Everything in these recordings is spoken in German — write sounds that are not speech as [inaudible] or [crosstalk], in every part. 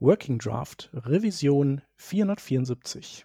Working Draft Revision 474.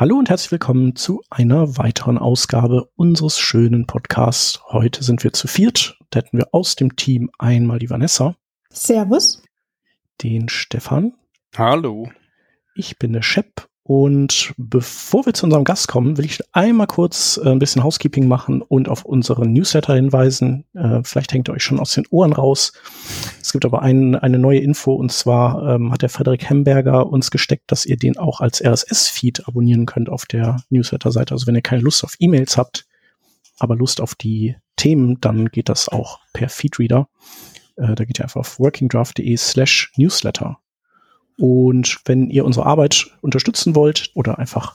Hallo und herzlich willkommen zu einer weiteren Ausgabe unseres schönen Podcasts. Heute sind wir zu viert. Da hätten wir aus dem Team einmal die Vanessa. Servus. Den Stefan. Hallo. Ich bin der Shep und bevor wir zu unserem Gast kommen, will ich einmal kurz äh, ein bisschen Housekeeping machen und auf unseren Newsletter hinweisen. Äh, vielleicht hängt ihr euch schon aus den Ohren raus. Es gibt aber ein, eine neue Info und zwar ähm, hat der Frederik Hemberger uns gesteckt, dass ihr den auch als RSS-Feed abonnieren könnt auf der Newsletter-Seite. Also wenn ihr keine Lust auf E-Mails habt, aber Lust auf die Themen, dann geht das auch per Feedreader. Äh, da geht ihr einfach auf workingdraft.de slash newsletter. Und wenn ihr unsere Arbeit unterstützen wollt oder einfach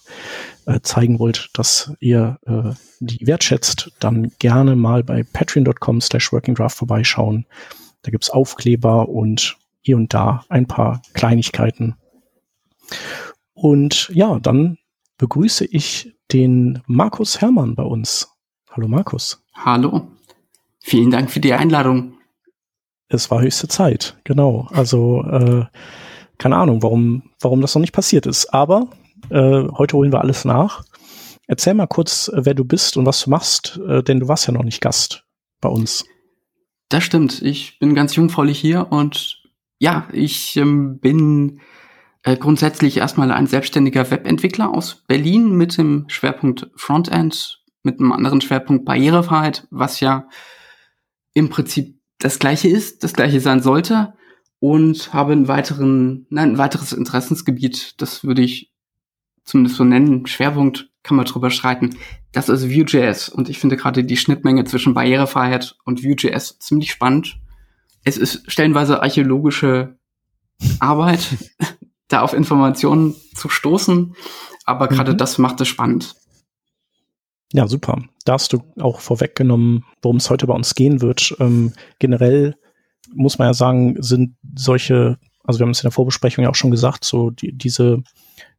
äh, zeigen wollt, dass ihr äh, die wertschätzt, dann gerne mal bei patreon.com slash workingdraft vorbeischauen. Da gibt's Aufkleber und hier und da ein paar Kleinigkeiten. Und ja, dann begrüße ich den Markus Hermann bei uns. Hallo Markus. Hallo. Vielen Dank für die Einladung. Es war höchste Zeit, genau. Also äh, keine Ahnung, warum, warum das noch nicht passiert ist. Aber äh, heute holen wir alles nach. Erzähl mal kurz, wer du bist und was du machst, äh, denn du warst ja noch nicht Gast bei uns. Das stimmt. Ich bin ganz jungfräulich hier und ja, ich ähm, bin äh, grundsätzlich erstmal ein selbstständiger Webentwickler aus Berlin mit dem Schwerpunkt Frontend, mit einem anderen Schwerpunkt Barrierefreiheit, was ja im Prinzip das gleiche ist, das gleiche sein sollte und habe einen weiteren, nein, ein weiteres Interessensgebiet, das würde ich zumindest so nennen, Schwerpunkt kann man drüber streiten. Das ist Vue.js und ich finde gerade die Schnittmenge zwischen Barrierefreiheit und Vue.js ziemlich spannend. Es ist stellenweise archäologische Arbeit, [laughs] da auf Informationen zu stoßen, aber gerade mhm. das macht es spannend. Ja, super. Da hast du auch vorweggenommen, worum es heute bei uns gehen wird. Ähm, generell muss man ja sagen, sind solche, also wir haben es in der Vorbesprechung ja auch schon gesagt, so die, diese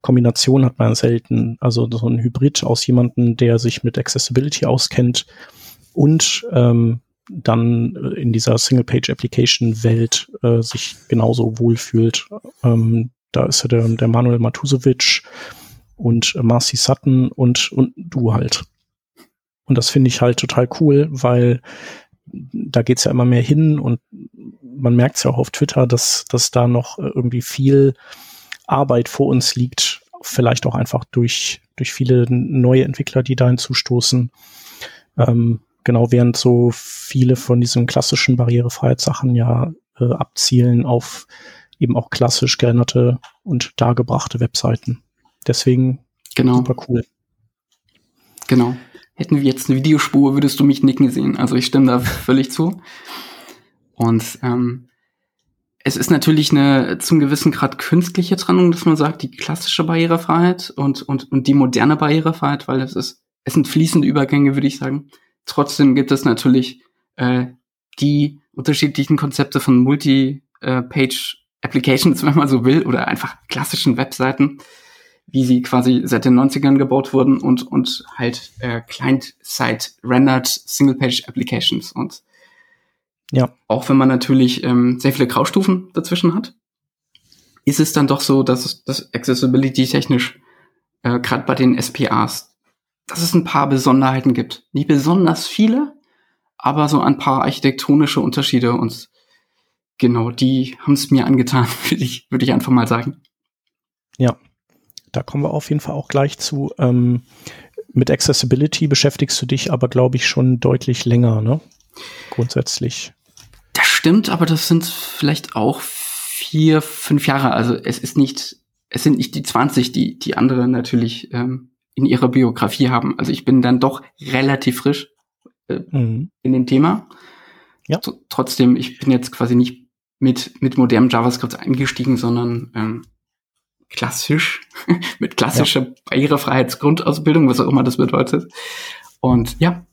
Kombination hat man selten. Also so ein Hybrid aus jemandem, der sich mit Accessibility auskennt und ähm, dann in dieser Single-Page-Application-Welt äh, sich genauso wohlfühlt. Ähm, da ist ja der, der Manuel Matusovic und äh, Marcy Sutton und, und du halt. Und das finde ich halt total cool, weil da geht's ja immer mehr hin und man merkt es ja auch auf Twitter, dass, dass da noch äh, irgendwie viel Arbeit vor uns liegt, vielleicht auch einfach durch, durch viele neue Entwickler, die da hinzustoßen. Ähm, genau, während so viele von diesen klassischen Barrierefreiheitssachen ja äh, abzielen auf eben auch klassisch gerenderte und dargebrachte Webseiten. Deswegen genau. super cool. Genau. Hätten wir jetzt eine Videospur, würdest du mich nicken sehen. Also ich stimme da völlig zu. Und ähm, es ist natürlich eine zum gewissen Grad künstliche Trennung, dass man sagt, die klassische Barrierefreiheit und, und, und die moderne Barrierefreiheit, weil es ist, es sind fließende Übergänge, würde ich sagen. Trotzdem gibt es natürlich äh, die unterschiedlichen Konzepte von Multi-Page Applications, [laughs] wenn man so will, oder einfach klassischen Webseiten, wie sie quasi seit den 90ern gebaut wurden und, und halt äh, Client-Side-Rendered Single-Page-Applications. Und ja. Auch wenn man natürlich ähm, sehr viele Graustufen dazwischen hat, ist es dann doch so, dass das Accessibility technisch, äh, gerade bei den SPAs, dass es ein paar Besonderheiten gibt. Nicht besonders viele, aber so ein paar architektonische Unterschiede und genau, die haben es mir angetan, [laughs] würde ich, würde ich einfach mal sagen. Ja, Da kommen wir auf jeden Fall auch gleich zu. Ähm, mit Accessibility beschäftigst du dich aber, glaube ich, schon deutlich länger, ne? Grundsätzlich. Das stimmt, aber das sind vielleicht auch vier, fünf Jahre. Also es ist nicht, es sind nicht die 20, die die andere natürlich ähm, in ihrer Biografie haben. Also ich bin dann doch relativ frisch äh, mhm. in dem Thema. Ja. So, trotzdem, ich bin jetzt quasi nicht mit, mit modernem JavaScript eingestiegen, sondern ähm, klassisch, [laughs] mit klassischer ja. Barrierefreiheitsgrundausbildung, was auch immer das bedeutet. Und ja.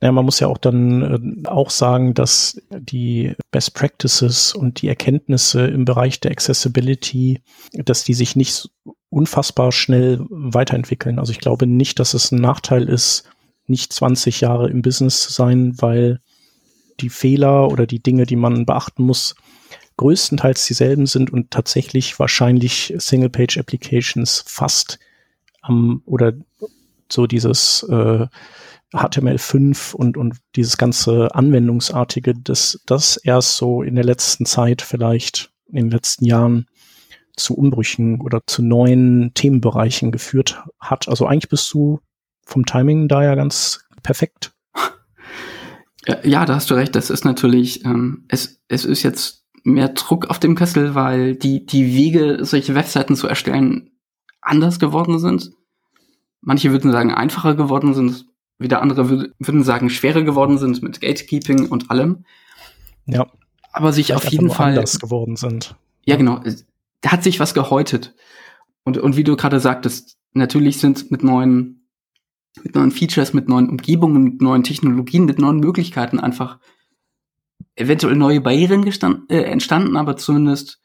Ja, man muss ja auch dann äh, auch sagen, dass die Best Practices und die Erkenntnisse im Bereich der Accessibility, dass die sich nicht unfassbar schnell weiterentwickeln. Also ich glaube nicht, dass es ein Nachteil ist, nicht 20 Jahre im Business zu sein, weil die Fehler oder die Dinge, die man beachten muss, größtenteils dieselben sind und tatsächlich wahrscheinlich Single-Page-Applications fast am oder so dieses äh, HTML5 und, und dieses ganze Anwendungsartige, das, das erst so in der letzten Zeit vielleicht in den letzten Jahren zu Umbrüchen oder zu neuen Themenbereichen geführt hat. Also eigentlich bist du vom Timing da ja ganz perfekt. Ja, da hast du recht. Das ist natürlich, ähm, es, es ist jetzt mehr Druck auf dem Kessel, weil die, die Wege, solche Webseiten zu erstellen, anders geworden sind. Manche würden sagen, einfacher geworden sind. Wieder andere würden sagen, schwerer geworden sind mit Gatekeeping und allem. Ja. Aber sich auf jeden Fall. anders geworden sind. Ja, genau. Da hat sich was gehäutet. Und, und wie du gerade sagtest, natürlich sind mit neuen mit neuen Features, mit neuen Umgebungen, mit neuen Technologien, mit neuen Möglichkeiten einfach eventuell neue Barrieren gestand, äh, entstanden, aber zumindest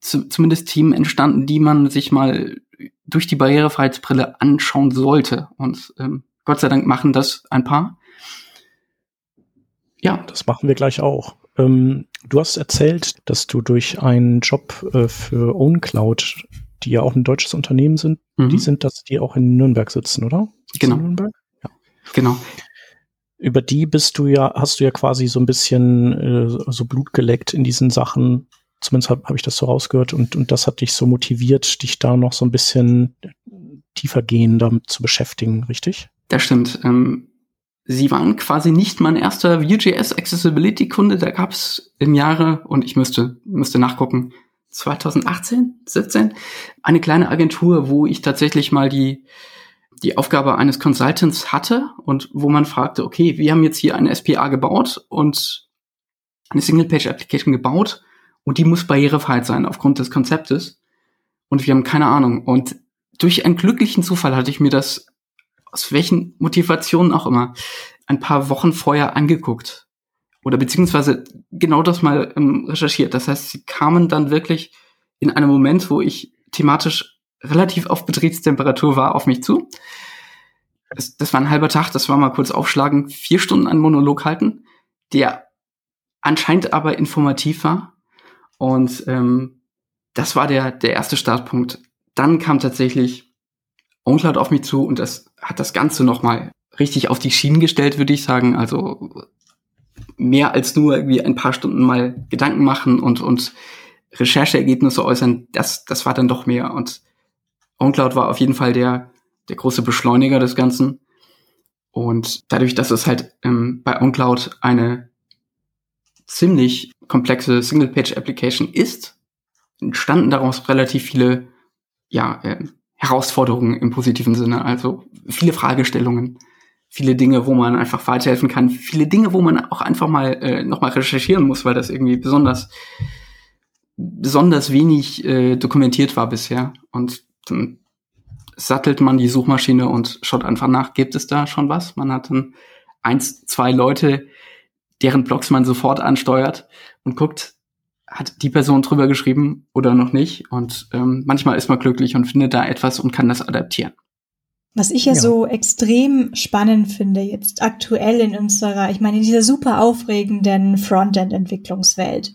zu, zumindest Themen entstanden, die man sich mal durch die Barrierefreiheitsbrille anschauen sollte. Und ähm, Gott sei Dank machen das ein paar. Ja. Das machen wir gleich auch. Ähm, du hast erzählt, dass du durch einen Job äh, für OwnCloud die ja auch ein deutsches Unternehmen sind, mhm. die sind, dass die auch in Nürnberg sitzen, oder? Sitzen genau. Nürnberg? Ja. Genau. Über die bist du ja, hast du ja quasi so ein bisschen äh, so Blut geleckt in diesen Sachen. Zumindest habe hab ich das so rausgehört und, und das hat dich so motiviert, dich da noch so ein bisschen tiefer gehen damit zu beschäftigen, richtig? Das stimmt. Ähm, sie waren quasi nicht mein erster Vue.js Accessibility Kunde. Da gab es im Jahre, und ich müsste, müsste nachgucken, 2018, 17, eine kleine Agentur, wo ich tatsächlich mal die, die Aufgabe eines Consultants hatte und wo man fragte, okay, wir haben jetzt hier eine SPA gebaut und eine Single-Page-Application gebaut und die muss barrierefrei sein aufgrund des Konzeptes und wir haben keine Ahnung. Und durch einen glücklichen Zufall hatte ich mir das aus welchen Motivationen auch immer ein paar Wochen vorher angeguckt oder beziehungsweise genau das mal ähm, recherchiert. Das heißt, sie kamen dann wirklich in einem Moment, wo ich thematisch relativ auf Betriebstemperatur war, auf mich zu. Das, das war ein halber Tag, das war mal kurz aufschlagen, vier Stunden einen Monolog halten, der anscheinend aber informativ war. Und ähm, das war der, der erste Startpunkt. Dann kam tatsächlich OwnCloud auf mich zu und das hat das Ganze nochmal richtig auf die Schienen gestellt, würde ich sagen. Also mehr als nur irgendwie ein paar Stunden mal Gedanken machen und, und Rechercheergebnisse äußern, das, das war dann doch mehr. Und OwnCloud war auf jeden Fall der, der große Beschleuniger des Ganzen. Und dadurch, dass es halt ähm, bei OwnCloud eine ziemlich komplexe Single-Page-Application ist, entstanden daraus relativ viele ja, äh, Herausforderungen im positiven Sinne, also viele Fragestellungen viele Dinge, wo man einfach weiterhelfen kann, viele Dinge, wo man auch einfach mal äh, nochmal recherchieren muss, weil das irgendwie besonders besonders wenig äh, dokumentiert war bisher. Und dann sattelt man die Suchmaschine und schaut einfach nach, gibt es da schon was? Man hat dann eins, zwei Leute, deren Blogs man sofort ansteuert und guckt, hat die Person drüber geschrieben oder noch nicht. Und ähm, manchmal ist man glücklich und findet da etwas und kann das adaptieren. Was ich ja, ja, so extrem spannend finde, jetzt aktuell in unserer, ich meine, in dieser super aufregenden Frontend-Entwicklungswelt,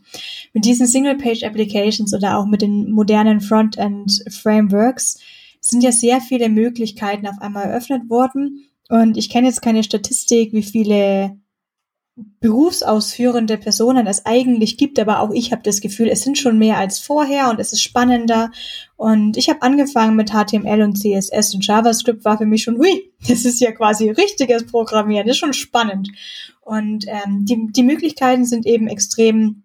mit diesen Single-Page-Applications oder auch mit den modernen Frontend-Frameworks, sind ja sehr viele Möglichkeiten auf einmal eröffnet worden. Und ich kenne jetzt keine Statistik, wie viele berufsausführende Personen es eigentlich gibt, aber auch ich habe das Gefühl, es sind schon mehr als vorher und es ist spannender. Und ich habe angefangen mit HTML und CSS und JavaScript war für mich schon, hui, das ist ja quasi richtiges Programmieren, das ist schon spannend. Und ähm, die, die Möglichkeiten sind eben extrem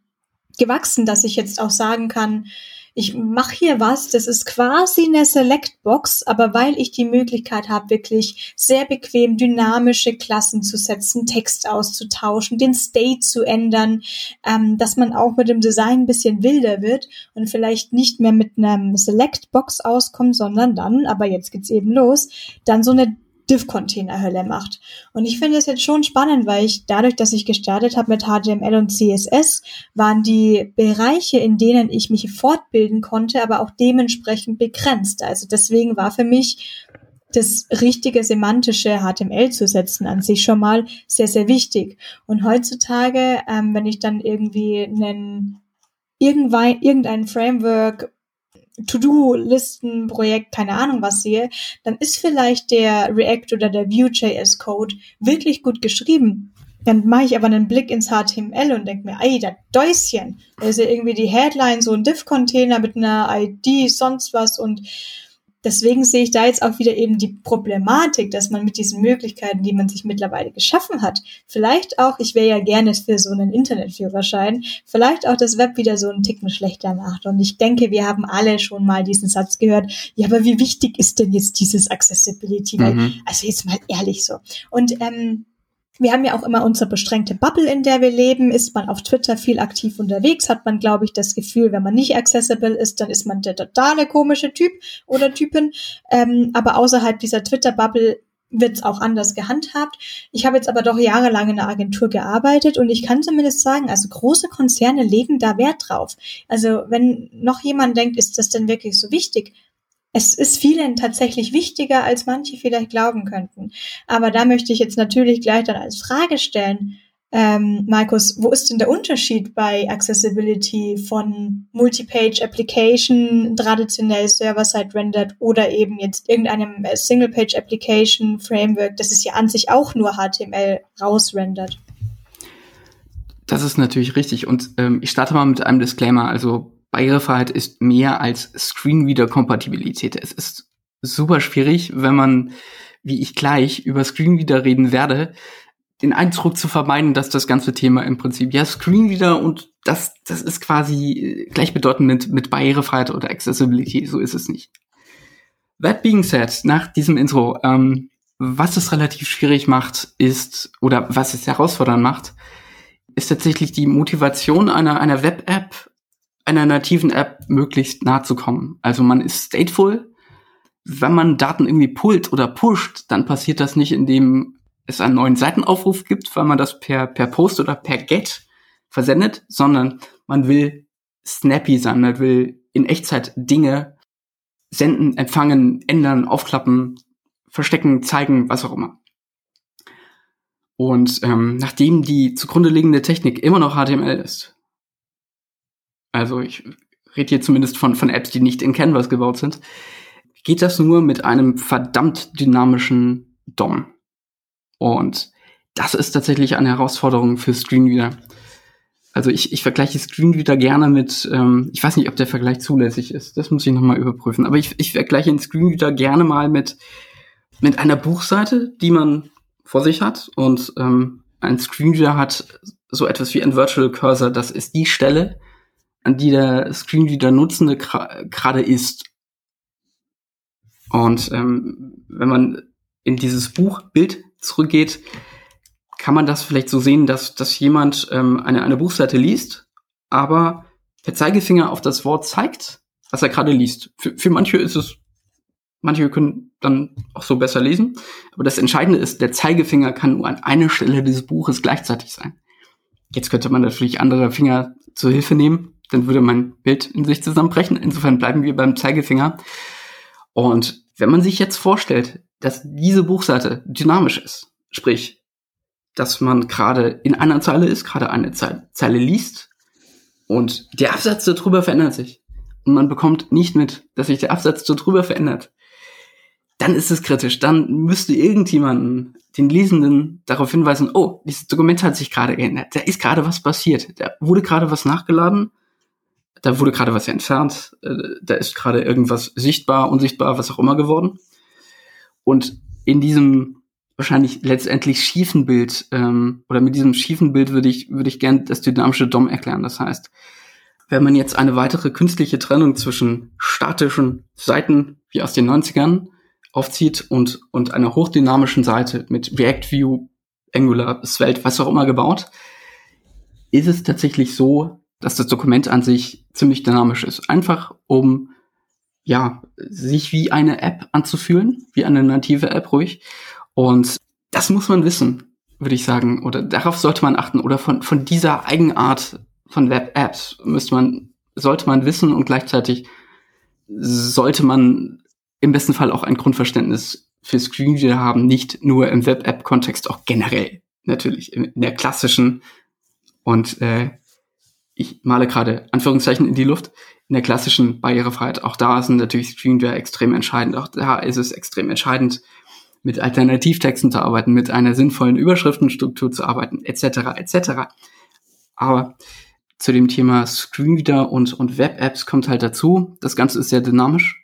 gewachsen, dass ich jetzt auch sagen kann, ich mache hier was, das ist quasi eine Select-Box, aber weil ich die Möglichkeit habe, wirklich sehr bequem dynamische Klassen zu setzen, Text auszutauschen, den State zu ändern, ähm, dass man auch mit dem Design ein bisschen wilder wird und vielleicht nicht mehr mit einem Select-Box auskommt, sondern dann, aber jetzt geht's eben los, dann so eine Div-Container-Hölle macht. Und ich finde es jetzt schon spannend, weil ich dadurch, dass ich gestartet habe mit HTML und CSS, waren die Bereiche, in denen ich mich fortbilden konnte, aber auch dementsprechend begrenzt. Also deswegen war für mich das richtige semantische HTML zu setzen an sich schon mal sehr, sehr wichtig. Und heutzutage, ähm, wenn ich dann irgendwie einen irgendein Framework To-Do-Listen-Projekt, keine Ahnung was sehe, dann ist vielleicht der React oder der Vue.js-Code wirklich gut geschrieben. Dann mache ich aber einen Blick ins HTML und denke mir, ey, das Däuschen, da ist ja irgendwie die Headline so ein Div-Container mit einer ID, sonst was und deswegen sehe ich da jetzt auch wieder eben die Problematik, dass man mit diesen Möglichkeiten, die man sich mittlerweile geschaffen hat, vielleicht auch, ich wäre ja gerne für so einen Internetführerschein, vielleicht auch das Web wieder so einen Ticken schlechter macht. Und ich denke, wir haben alle schon mal diesen Satz gehört, ja, aber wie wichtig ist denn jetzt dieses Accessibility? Mhm. also jetzt mal ehrlich so. Und ähm, wir haben ja auch immer unsere beschränkte Bubble, in der wir leben. Ist man auf Twitter viel aktiv unterwegs, hat man, glaube ich, das Gefühl, wenn man nicht accessible ist, dann ist man der totale komische Typ oder Typin. Ähm, aber außerhalb dieser Twitter-Bubble wird es auch anders gehandhabt. Ich habe jetzt aber doch jahrelang in einer Agentur gearbeitet und ich kann zumindest sagen, also große Konzerne legen da Wert drauf. Also wenn noch jemand denkt, ist das denn wirklich so wichtig? Es ist vielen tatsächlich wichtiger, als manche vielleicht glauben könnten. Aber da möchte ich jetzt natürlich gleich dann als Frage stellen, ähm, Markus, wo ist denn der Unterschied bei Accessibility von Multi-Page Application, traditionell Server-Side rendered oder eben jetzt irgendeinem äh, Single-Page Application Framework, das ist ja an sich auch nur HTML rausrendert? Das ist natürlich richtig. Und ähm, ich starte mal mit einem Disclaimer. Also Barrierefreiheit ist mehr als Screenreader-Kompatibilität. Es ist super schwierig, wenn man, wie ich gleich, über Screenreader reden werde, den Eindruck zu vermeiden, dass das ganze Thema im Prinzip, ja, Screenreader und das, das ist quasi gleichbedeutend mit, mit Barrierefreiheit oder Accessibility. So ist es nicht. That being said, nach diesem Intro, ähm, was es relativ schwierig macht, ist, oder was es herausfordernd macht, ist tatsächlich die Motivation einer, einer Web-App einer nativen App möglichst nahe zu kommen. Also man ist stateful. Wenn man Daten irgendwie pullt oder pusht, dann passiert das nicht, indem es einen neuen Seitenaufruf gibt, weil man das per, per Post oder per Get versendet, sondern man will snappy sein, man will in Echtzeit Dinge senden, empfangen, ändern, aufklappen, verstecken, zeigen, was auch immer. Und ähm, nachdem die zugrunde liegende Technik immer noch HTML ist, also ich rede hier zumindest von, von Apps, die nicht in Canvas gebaut sind, geht das nur mit einem verdammt dynamischen DOM. Und das ist tatsächlich eine Herausforderung für Screenreader. Also ich, ich vergleiche Screenreader gerne mit, ähm, ich weiß nicht, ob der Vergleich zulässig ist, das muss ich nochmal überprüfen, aber ich, ich vergleiche den Screenreader gerne mal mit, mit einer Buchseite, die man vor sich hat. Und ähm, ein Screenreader hat so etwas wie ein Virtual Cursor, das ist die Stelle, die der Screenreader Nutzende gerade ist. Und ähm, wenn man in dieses Buchbild zurückgeht, kann man das vielleicht so sehen, dass, dass jemand ähm, eine, eine Buchseite liest, aber der Zeigefinger auf das Wort zeigt, was er gerade liest. Für, für manche ist es, manche können dann auch so besser lesen, aber das Entscheidende ist, der Zeigefinger kann nur an einer Stelle des Buches gleichzeitig sein. Jetzt könnte man natürlich andere Finger zur Hilfe nehmen, dann würde mein Bild in sich zusammenbrechen. Insofern bleiben wir beim Zeigefinger. Und wenn man sich jetzt vorstellt, dass diese Buchseite dynamisch ist, sprich, dass man gerade in einer Zeile ist, gerade eine Zeile liest und der Absatz darüber verändert sich und man bekommt nicht mit, dass sich der Absatz darüber verändert, dann ist es kritisch. Dann müsste irgendjemanden den Lesenden darauf hinweisen, oh, dieses Dokument hat sich gerade geändert. Da ist gerade was passiert. Da wurde gerade was nachgeladen. Da wurde gerade was entfernt. Äh, da ist gerade irgendwas sichtbar, unsichtbar, was auch immer geworden. Und in diesem wahrscheinlich letztendlich schiefen Bild ähm, oder mit diesem schiefen Bild würde ich würde ich gern das dynamische DOM erklären. Das heißt, wenn man jetzt eine weitere künstliche Trennung zwischen statischen Seiten wie aus den 90ern aufzieht und, und einer hochdynamischen Seite mit React View, Angular, Svelte, was auch immer gebaut, ist es tatsächlich so, dass das Dokument an sich ziemlich dynamisch ist. Einfach um, ja, sich wie eine App anzufühlen, wie eine native App ruhig. Und das muss man wissen, würde ich sagen. Oder darauf sollte man achten. Oder von, von dieser Eigenart von Web-Apps müsste man, sollte man wissen und gleichzeitig sollte man im besten Fall auch ein Grundverständnis für Screenreader haben, nicht nur im Web-App-Kontext, auch generell natürlich in, der klassischen und äh, ich male gerade Anführungszeichen in die Luft, in der klassischen Barrierefreiheit, auch da sind natürlich Screenreader extrem entscheidend, auch da ist es extrem entscheidend, mit Alternativtexten zu arbeiten, mit einer sinnvollen Überschriftenstruktur zu arbeiten, etc. etc. Aber zu dem Thema Screenreader und, und Web-Apps kommt halt dazu, das Ganze ist sehr dynamisch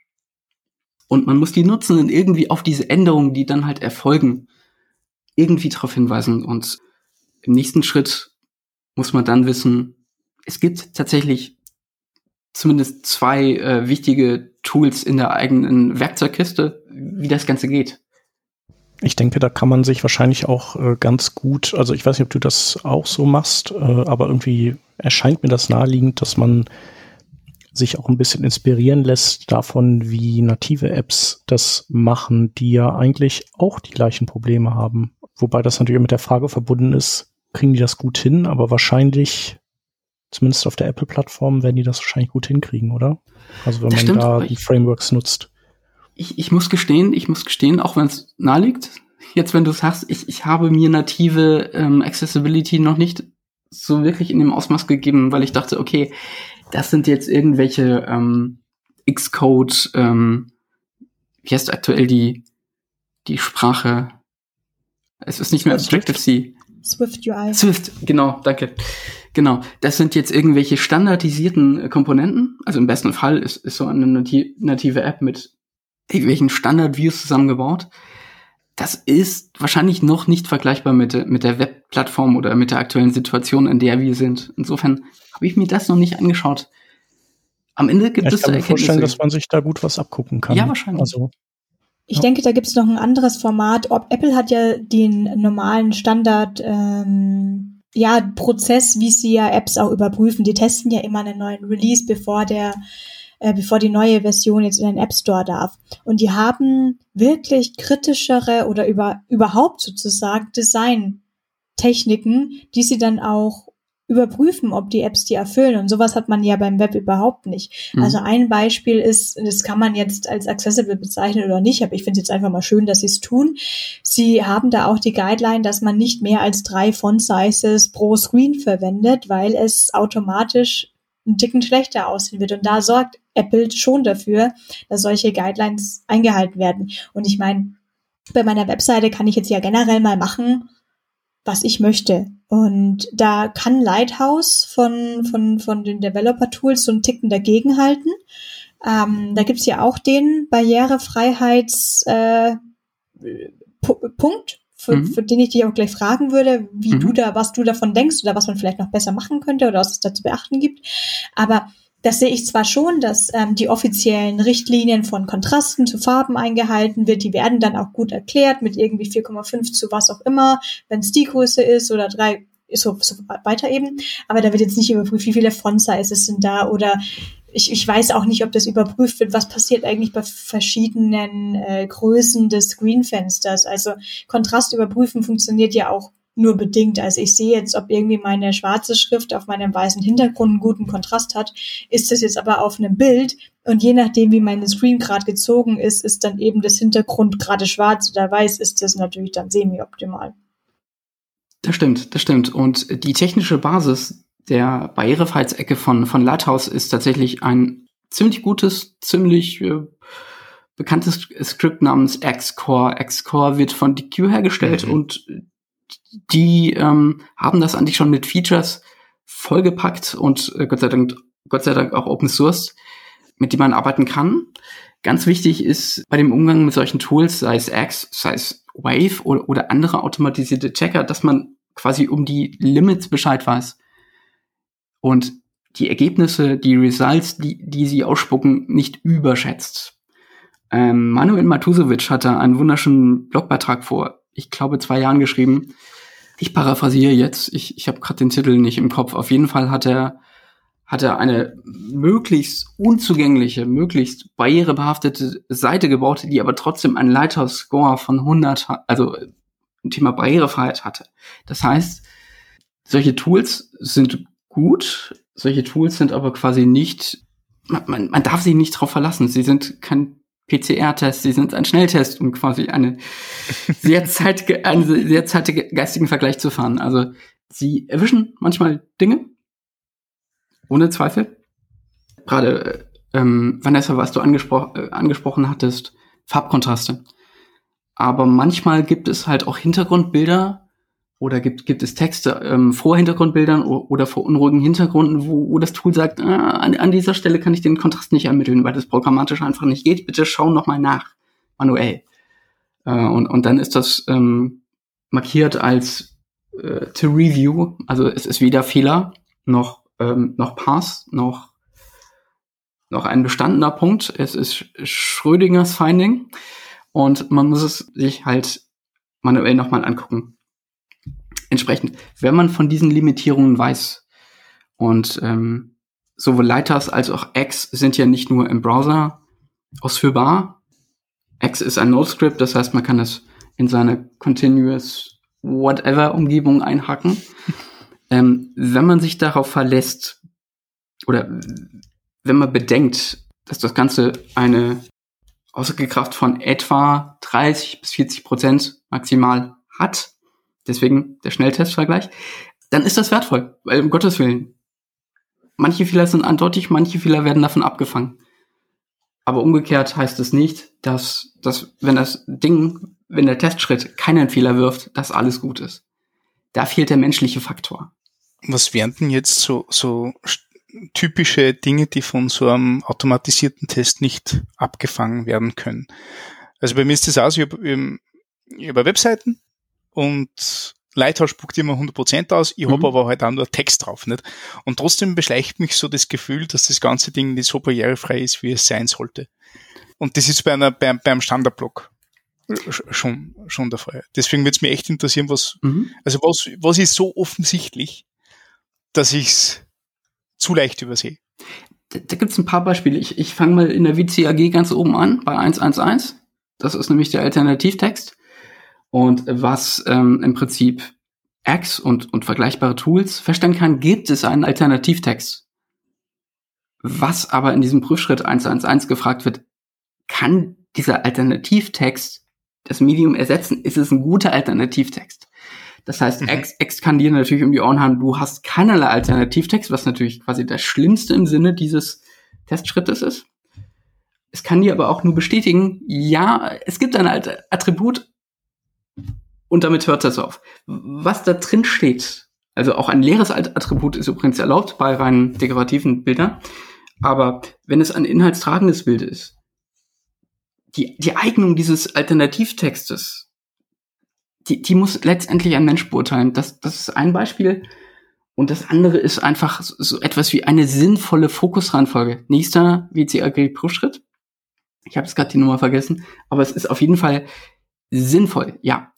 und man muss die Nutzenden irgendwie auf diese Änderungen, die dann halt erfolgen, irgendwie darauf hinweisen. Und im nächsten Schritt muss man dann wissen, es gibt tatsächlich zumindest zwei äh, wichtige Tools in der eigenen Werkzeugkiste, wie das Ganze geht. Ich denke, da kann man sich wahrscheinlich auch äh, ganz gut, also ich weiß nicht, ob du das auch so machst, äh, aber irgendwie erscheint mir das naheliegend, dass man sich auch ein bisschen inspirieren lässt davon, wie native Apps das machen, die ja eigentlich auch die gleichen Probleme haben. Wobei das natürlich mit der Frage verbunden ist, kriegen die das gut hin, aber wahrscheinlich, zumindest auf der Apple-Plattform, werden die das wahrscheinlich gut hinkriegen, oder? Also wenn das man stimmt, da die Frameworks nutzt. Ich, ich muss gestehen, ich muss gestehen, auch wenn es nahe liegt, jetzt wenn du sagst, ich, ich habe mir native ähm, Accessibility noch nicht so wirklich in dem Ausmaß gegeben, weil ich dachte, okay, das sind jetzt irgendwelche ähm, Xcode, ähm, wie heißt aktuell die, die Sprache? Es ist nicht mehr Objective-C. Swift UI. Swift, genau, danke. Genau, das sind jetzt irgendwelche standardisierten Komponenten. Also im besten Fall ist, ist so eine native App mit irgendwelchen Standard-Views zusammengebaut. Das ist wahrscheinlich noch nicht vergleichbar mit, mit der Webplattform oder mit der aktuellen Situation, in der wir sind. Insofern habe ich mir das noch nicht angeschaut. Am Ende gibt ja, es Ich kann mir vorstellen, dass man sich da gut was abgucken kann. Ja, wahrscheinlich. Also, ich ja. denke, da gibt es noch ein anderes Format. Ob Apple hat ja den normalen Standard ähm, ja, Prozess, wie sie ja Apps auch überprüfen. Die testen ja immer einen neuen Release, bevor der äh, bevor die neue Version jetzt in den App Store darf. Und die haben wirklich kritischere oder über, überhaupt sozusagen Design-Techniken, die sie dann auch überprüfen, ob die Apps die erfüllen. Und sowas hat man ja beim Web überhaupt nicht. Mhm. Also ein Beispiel ist, das kann man jetzt als accessible bezeichnen oder nicht, aber ich finde es jetzt einfach mal schön, dass sie es tun. Sie haben da auch die Guideline, dass man nicht mehr als drei Font Sizes pro Screen verwendet, weil es automatisch einen Ticken schlechter aussehen wird. Und da sorgt Apple schon dafür, dass solche Guidelines eingehalten werden. Und ich meine, bei meiner Webseite kann ich jetzt ja generell mal machen, was ich möchte. Und da kann Lighthouse von, von, von den Developer-Tools so einen Ticken dagegenhalten. Ähm, da gibt's ja auch den Barrierefreiheits äh, Punkt, für, mhm. für den ich dich auch gleich fragen würde, wie mhm. du da, was du davon denkst oder was man vielleicht noch besser machen könnte oder was es da zu beachten gibt. Aber das sehe ich zwar schon, dass ähm, die offiziellen Richtlinien von Kontrasten zu Farben eingehalten wird. Die werden dann auch gut erklärt mit irgendwie 4,5 zu was auch immer, wenn es die Größe ist oder drei so, so weiter eben. Aber da wird jetzt nicht überprüft, wie viele Font Sizes sind da oder ich, ich weiß auch nicht, ob das überprüft wird, was passiert eigentlich bei verschiedenen äh, Größen des Screenfensters. Also Kontrast überprüfen funktioniert ja auch nur bedingt. Also ich sehe jetzt, ob irgendwie meine schwarze Schrift auf meinem weißen Hintergrund einen guten Kontrast hat. Ist das jetzt aber auf einem Bild und je nachdem, wie meine Screen gerade gezogen ist, ist dann eben das Hintergrund gerade schwarz oder weiß, ist das natürlich dann semi-optimal. Das stimmt, das stimmt. Und die technische Basis der Barrierefreiheitsecke von, von Lighthouse ist tatsächlich ein ziemlich gutes, ziemlich äh, bekanntes Skript namens Xcore. Xcore wird von DQ hergestellt mhm. und die ähm, haben das eigentlich schon mit Features vollgepackt und äh, Gott sei Dank, Gott sei Dank auch Open Source, mit dem man arbeiten kann. Ganz wichtig ist bei dem Umgang mit solchen Tools, sei es X, sei es Wave oder, oder andere automatisierte Checker, dass man quasi um die Limits Bescheid weiß und die Ergebnisse, die Results, die, die sie ausspucken, nicht überschätzt. Ähm, Manuel Matusovic hatte einen wunderschönen Blogbeitrag vor, ich glaube, zwei Jahren geschrieben. Ich paraphrasiere jetzt, ich, ich habe gerade den Titel nicht im Kopf. Auf jeden Fall hat er, hat er eine möglichst unzugängliche, möglichst barrierebehaftete Seite gebaut, die aber trotzdem einen Lighthouse-Score von 100, also ein Thema Barrierefreiheit hatte. Das heißt, solche Tools sind gut, solche Tools sind aber quasi nicht, man, man, man darf sich nicht darauf verlassen. Sie sind kein PCR-Test, sie sind ein Schnelltest, um quasi eine sehr, [laughs] zeitige, einen sehr zeitige geistigen Vergleich zu fahren. Also sie erwischen manchmal Dinge, ohne Zweifel. Gerade ähm, Vanessa, was du angespro äh, angesprochen hattest, Farbkontraste. Aber manchmal gibt es halt auch Hintergrundbilder, oder gibt, gibt es Texte ähm, vor Hintergrundbildern oder vor unruhigen Hintergründen, wo, wo das Tool sagt, äh, an, an dieser Stelle kann ich den Kontrast nicht ermitteln, weil das programmatisch einfach nicht geht. Bitte schau noch mal nach, manuell. Äh, und, und dann ist das ähm, markiert als äh, to review, also es ist weder Fehler noch, ähm, noch Pass, noch, noch ein bestandener Punkt. Es ist Schrödingers Finding und man muss es sich halt manuell nochmal angucken entsprechend, wenn man von diesen Limitierungen weiß und ähm, sowohl Lighthouse als auch X sind ja nicht nur im Browser ausführbar. X ist ein Node-Script, das heißt, man kann es in seine Continuous Whatever Umgebung einhacken. [laughs] ähm, wenn man sich darauf verlässt oder wenn man bedenkt, dass das Ganze eine Aussagekraft von etwa 30 bis 40 Prozent maximal hat, deswegen der Schnelltestvergleich, dann ist das wertvoll, weil um Gottes Willen. Manche Fehler sind eindeutig, manche Fehler werden davon abgefangen. Aber umgekehrt heißt es nicht, dass, dass wenn das Ding, wenn der Testschritt keinen Fehler wirft, dass alles gut ist. Da fehlt der menschliche Faktor. Was wären denn jetzt so, so typische Dinge, die von so einem automatisierten Test nicht abgefangen werden können? Also bei mir ist das auch so, ich habe hab Webseiten, und Lighthouse spuckt immer 100% aus, ich mhm. habe aber halt auch nur Text drauf, nicht? Und trotzdem beschleicht mich so das Gefühl, dass das ganze Ding nicht so barrierefrei ist, wie es sein sollte. Und das ist bei einer, bei, beim Standardblock schon, schon der Fall. Deswegen würde es mich echt interessieren, was, mhm. also was, was ist so offensichtlich, dass ich es zu leicht übersehe? Da, da gibt es ein paar Beispiele. Ich, ich fange mal in der WCAG ganz oben an, bei 111. Das ist nämlich der Alternativtext. Und was ähm, im Prinzip X und, und vergleichbare Tools feststellen kann, gibt es einen Alternativtext. Was aber in diesem Prüfschritt 111 gefragt wird, kann dieser Alternativtext das Medium ersetzen? Ist es ein guter Alternativtext? Das heißt, mhm. X, X kann dir natürlich um die Ohren haben, du hast keinerlei Alternativtext, was natürlich quasi das Schlimmste im Sinne dieses Testschrittes ist. Es kann dir aber auch nur bestätigen, ja, es gibt ein Attribut, und damit hört das auf. Was da drin steht, also auch ein leeres Attribut ist übrigens erlaubt bei rein dekorativen Bildern, aber wenn es ein inhaltstragendes Bild ist, die, die Eignung dieses Alternativtextes, die, die muss letztendlich ein Mensch beurteilen. Das, das ist ein Beispiel. Und das andere ist einfach so etwas wie eine sinnvolle Fokusreihenfolge. Nächster WCAG-Prüfschritt. Ich habe jetzt gerade die Nummer vergessen, aber es ist auf jeden Fall sinnvoll. Ja,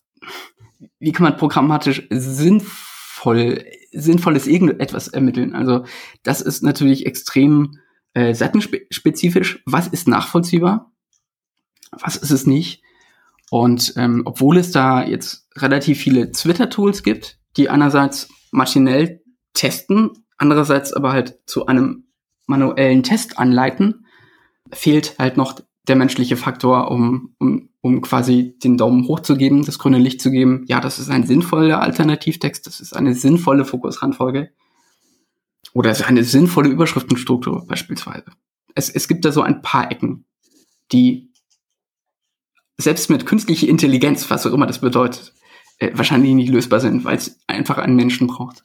wie kann man programmatisch sinnvoll, sinnvolles irgendetwas ermitteln? Also das ist natürlich extrem äh, seitenspezifisch. Was ist nachvollziehbar? Was ist es nicht? Und ähm, obwohl es da jetzt relativ viele Twitter-Tools gibt, die einerseits maschinell testen, andererseits aber halt zu einem manuellen Test anleiten, fehlt halt noch der menschliche Faktor, um, um, um quasi den Daumen hoch zu geben, das grüne Licht zu geben. Ja, das ist ein sinnvoller Alternativtext, das ist eine sinnvolle Fokusrandfolge. Oder eine sinnvolle Überschriftenstruktur beispielsweise. Es, es gibt da so ein paar Ecken, die selbst mit künstlicher Intelligenz, was auch immer das bedeutet, äh, wahrscheinlich nicht lösbar sind, weil es einfach einen Menschen braucht.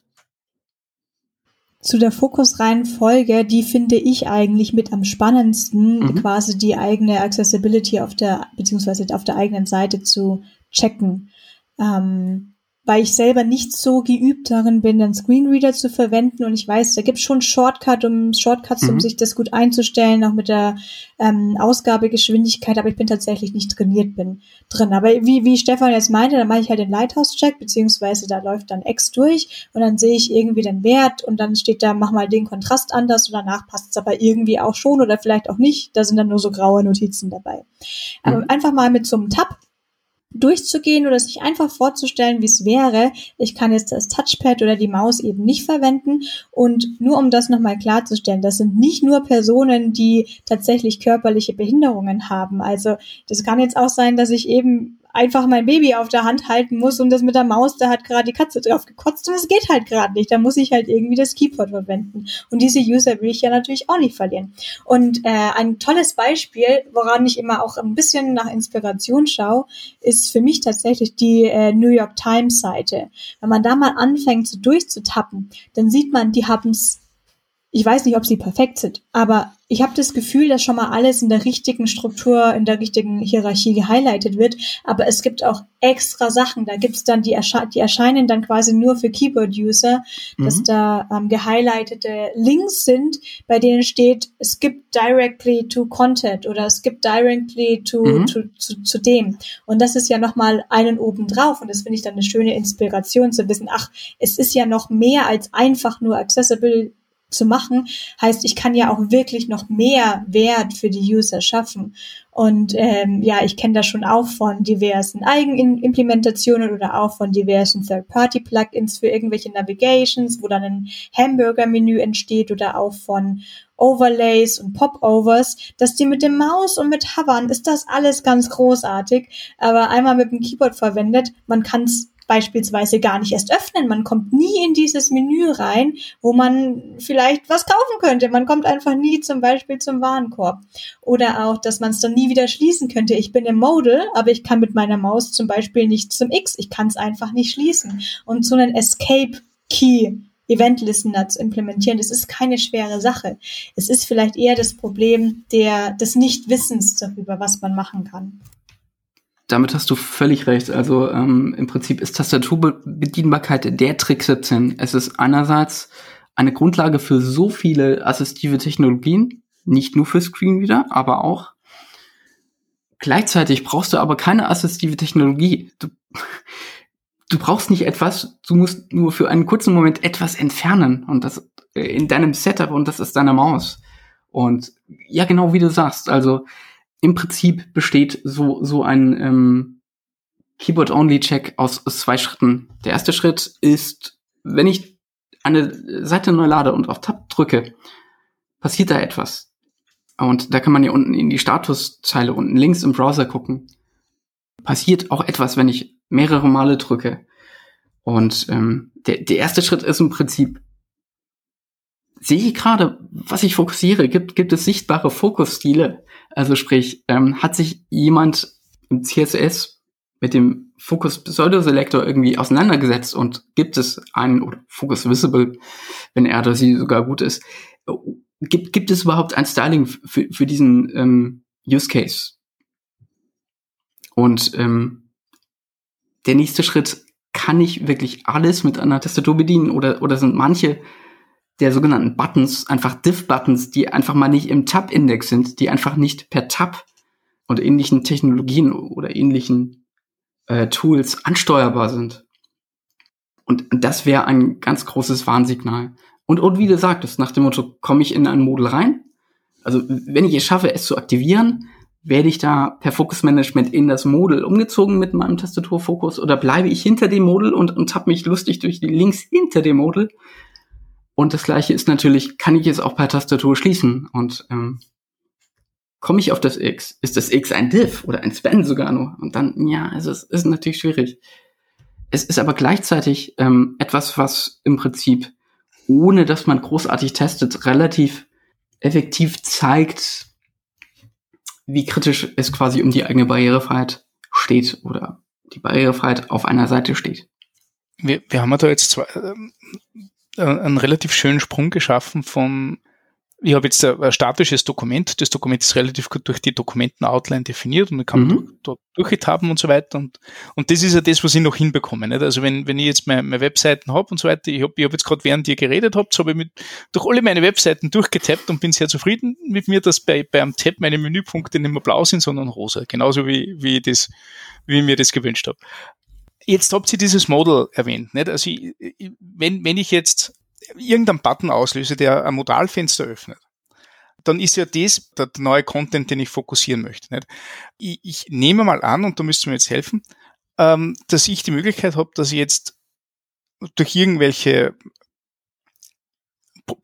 Zu der Fokusreihenfolge, die finde ich eigentlich mit am spannendsten, mhm. quasi die eigene Accessibility auf der, beziehungsweise auf der eigenen Seite zu checken. Ähm, weil ich selber nicht so geübt darin bin, einen Screenreader zu verwenden und ich weiß, da gibt es schon Shortcut, um Shortcuts, mhm. um sich das gut einzustellen, auch mit der ähm, Ausgabegeschwindigkeit, aber ich bin tatsächlich nicht trainiert bin drin. Aber wie, wie Stefan jetzt meinte, dann mache ich halt den Lighthouse-Check, beziehungsweise da läuft dann X durch und dann sehe ich irgendwie den Wert und dann steht da, mach mal den Kontrast anders und danach passt es aber irgendwie auch schon oder vielleicht auch nicht. Da sind dann nur so graue Notizen dabei. Mhm. Aber einfach mal mit so einem Tab durchzugehen oder sich einfach vorzustellen, wie es wäre. Ich kann jetzt das Touchpad oder die Maus eben nicht verwenden. Und nur um das nochmal klarzustellen, das sind nicht nur Personen, die tatsächlich körperliche Behinderungen haben. Also das kann jetzt auch sein, dass ich eben einfach mein Baby auf der Hand halten muss und das mit der Maus, da hat gerade die Katze drauf gekotzt und es geht halt gerade nicht. Da muss ich halt irgendwie das Keyboard verwenden. Und diese User will ich ja natürlich auch nicht verlieren. Und äh, ein tolles Beispiel, woran ich immer auch ein bisschen nach Inspiration schaue, ist für mich tatsächlich die äh, New York Times Seite. Wenn man da mal anfängt so durchzutappen, dann sieht man, die haben es ich weiß nicht, ob sie perfekt sind, aber ich habe das Gefühl, dass schon mal alles in der richtigen Struktur, in der richtigen Hierarchie gehighlightet wird. Aber es gibt auch extra Sachen. Da gibt's dann die, ersche die erscheinen dann quasi nur für Keyboard-User, mhm. dass da ähm, gehighlightete Links sind, bei denen steht, es gibt directly to Content oder es gibt directly to, mhm. to, zu, zu dem. Und das ist ja noch mal einen oben drauf. Und das finde ich dann eine schöne Inspiration zu wissen. Ach, es ist ja noch mehr als einfach nur accessible zu machen, heißt, ich kann ja auch wirklich noch mehr Wert für die User schaffen. Und ähm, ja, ich kenne das schon auch von diversen Eigenimplementationen oder auch von diversen Third-Party-Plugins für irgendwelche Navigations, wo dann ein Hamburger-Menü entsteht oder auch von Overlays und Popovers, dass die mit dem Maus und mit Hovern ist das alles ganz großartig, aber einmal mit dem Keyboard verwendet, man kann es beispielsweise gar nicht erst öffnen. Man kommt nie in dieses Menü rein, wo man vielleicht was kaufen könnte. Man kommt einfach nie zum Beispiel zum Warenkorb. Oder auch, dass man es dann nie wieder schließen könnte. Ich bin im Modal, aber ich kann mit meiner Maus zum Beispiel nicht zum X. Ich kann es einfach nicht schließen. Und so einen Escape Key Event Listener zu implementieren, das ist keine schwere Sache. Es ist vielleicht eher das Problem der, des Nichtwissens darüber, was man machen kann. Damit hast du völlig recht. Also ähm, im Prinzip ist Tastaturbedienbarkeit der Trick 17. Es ist einerseits eine Grundlage für so viele assistive Technologien, nicht nur für Screenreader, aber auch. Gleichzeitig brauchst du aber keine assistive Technologie. Du, [laughs] du brauchst nicht etwas, du musst nur für einen kurzen Moment etwas entfernen und das äh, in deinem Setup und das ist deine Maus. Und ja, genau wie du sagst, also im Prinzip besteht so, so ein ähm, Keyboard-Only-Check aus, aus zwei Schritten. Der erste Schritt ist, wenn ich eine Seite neu lade und auf Tab drücke, passiert da etwas. Und da kann man ja unten in die Statuszeile unten links im Browser gucken. Passiert auch etwas, wenn ich mehrere Male drücke. Und ähm, der, der erste Schritt ist im Prinzip, sehe ich gerade, was ich fokussiere? Gibt, gibt es sichtbare Fokusstile? Also sprich, ähm, hat sich jemand im CSS mit dem Focus Pseudo Selector irgendwie auseinandergesetzt und gibt es einen oder Focus Visible, wenn er oder sie sogar gut ist, gibt, gibt es überhaupt ein Styling für, für diesen ähm, Use Case? Und ähm, der nächste Schritt, kann ich wirklich alles mit einer Tastatur bedienen oder, oder sind manche der sogenannten Buttons, einfach Diff-Buttons, die einfach mal nicht im Tab-Index sind, die einfach nicht per Tab und ähnlichen Technologien oder ähnlichen äh, Tools ansteuerbar sind. Und das wäre ein ganz großes Warnsignal. Und, und wie du sagtest, nach dem Motto, komme ich in ein Model rein? Also wenn ich es schaffe, es zu aktivieren, werde ich da per Focus Management in das Model umgezogen mit meinem Tastaturfokus oder bleibe ich hinter dem Model und, und tapp mich lustig durch die Links hinter dem Model? Und das gleiche ist natürlich, kann ich es auch per Tastatur schließen? Und ähm, komme ich auf das X? Ist das X ein Div oder ein Span sogar nur? Und dann, ja, also es ist natürlich schwierig. Es ist aber gleichzeitig ähm, etwas, was im Prinzip, ohne dass man großartig testet, relativ effektiv zeigt, wie kritisch es quasi um die eigene Barrierefreiheit steht oder die Barrierefreiheit auf einer Seite steht. Wir, wir haben da jetzt zwei, äh, einen relativ schönen Sprung geschaffen von ich habe jetzt ein, statisches Dokument. Das Dokument ist relativ gut durch die Dokumenten-Outline definiert und dann kann man mhm. dort durchgetappen und so weiter. Und, und das ist ja das, was ich noch hinbekomme. Nicht? Also wenn, wenn ich jetzt meine, meine Webseiten habe und so weiter, ich habe ich hab jetzt gerade während ihr geredet habt, so habe ich mit, durch alle meine Webseiten durchgetappt und bin sehr zufrieden mit mir, dass bei, bei einem Tab meine Menüpunkte nicht mehr blau sind, sondern rosa. Genauso wie, wie, ich das, wie ich mir das gewünscht habe. Jetzt habt ihr dieses Model erwähnt. Nicht? Also ich, wenn, wenn ich jetzt irgendeinen Button auslöse, der ein Modalfenster öffnet, dann ist ja das der neue Content, den ich fokussieren möchte. Nicht? Ich, ich nehme mal an, und da müsst ihr mir jetzt helfen, ähm, dass ich die Möglichkeit habe, dass ich jetzt durch irgendwelche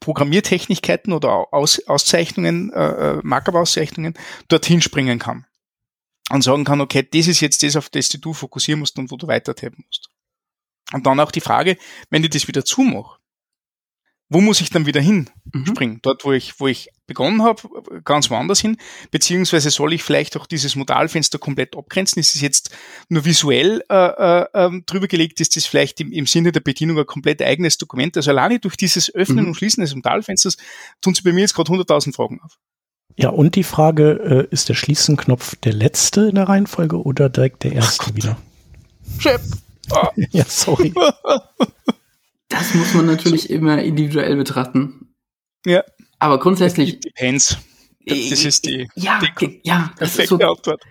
Programmiertechnikkeiten oder Aus, Auszeichnungen, äh, äh, Markup-Auszeichnungen dorthin springen kann. Und sagen kann, okay, das ist jetzt das, auf das du fokussieren musst und wo du weiter tappen musst. Und dann auch die Frage, wenn ich das wieder zumache, wo muss ich dann wieder hinspringen? Mhm. Dort, wo ich, wo ich begonnen habe, ganz woanders hin, beziehungsweise soll ich vielleicht auch dieses Modalfenster komplett abgrenzen? Ist es jetzt nur visuell äh, äh, ähm, drüber gelegt? Ist das vielleicht im, im Sinne der Bedienung ein komplett eigenes Dokument? Also alleine durch dieses Öffnen mhm. und Schließen des Modalfensters tun sie bei mir jetzt gerade 100.000 Fragen auf. Ja, und die Frage, äh, ist der Schließen-Knopf der letzte in der Reihenfolge oder direkt der erste wieder? Chef! Oh. [laughs] ja, sorry. Das muss man natürlich immer individuell betrachten. Ja. Aber grundsätzlich. Depends. Das ist die, ja, die ja, das ist so, Antwort.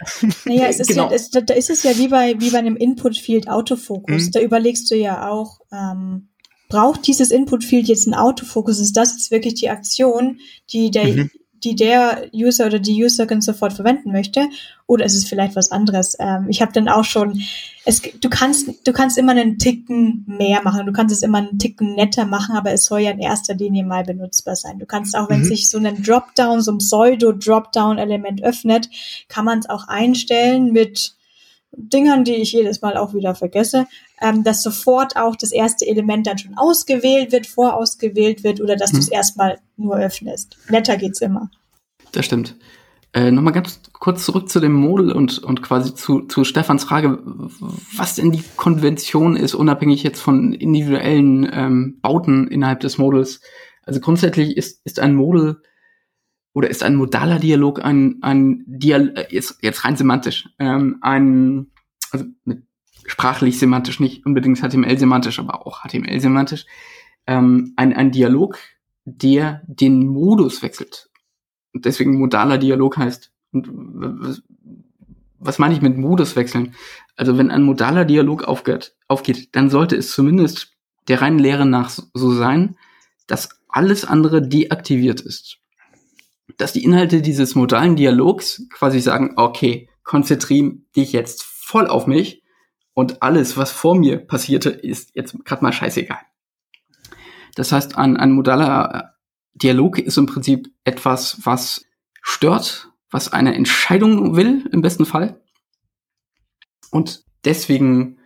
Naja, es [laughs] ist genau. ja, es, da ist es ja wie bei, wie bei einem Input-Field Autofokus. Mhm. Da überlegst du ja auch, ähm, braucht dieses Input-Field jetzt einen Autofokus? Ist das jetzt wirklich die Aktion, die der mhm die der User oder die Userin sofort verwenden möchte, oder ist es vielleicht was anderes? Ähm, ich habe dann auch schon, es, du kannst, du kannst immer einen Ticken mehr machen, du kannst es immer einen Ticken netter machen, aber es soll ja in erster Linie mal benutzbar sein. Du kannst auch, wenn mhm. sich so ein Dropdown, so ein Pseudo-Dropdown-Element öffnet, kann man es auch einstellen mit Dingern, die ich jedes Mal auch wieder vergesse, ähm, dass sofort auch das erste Element dann schon ausgewählt wird, vorausgewählt wird oder dass hm. du es erstmal nur öffnest. Netter geht's immer. Das stimmt. Äh, Nochmal ganz kurz zurück zu dem Model und, und quasi zu, zu Stefans Frage, was denn die Konvention ist, unabhängig jetzt von individuellen ähm, Bauten innerhalb des Models. Also grundsätzlich ist, ist ein Model oder ist ein modaler Dialog ein, ein Dial äh, jetzt, jetzt rein semantisch, ähm, ein, also mit sprachlich semantisch, nicht unbedingt HTML-semantisch, aber auch HTML-semantisch, ähm, ein, ein Dialog, der den Modus wechselt. Und deswegen modaler Dialog heißt. Und was, was meine ich mit Modus wechseln? Also wenn ein modaler Dialog aufgeht, aufgeht, dann sollte es zumindest der reinen Lehre nach so sein, dass alles andere deaktiviert ist dass die Inhalte dieses modalen Dialogs quasi sagen, okay, konzentriere dich jetzt voll auf mich und alles, was vor mir passierte, ist jetzt gerade mal scheißegal. Das heißt, ein, ein modaler Dialog ist im Prinzip etwas, was stört, was eine Entscheidung will, im besten Fall. Und deswegen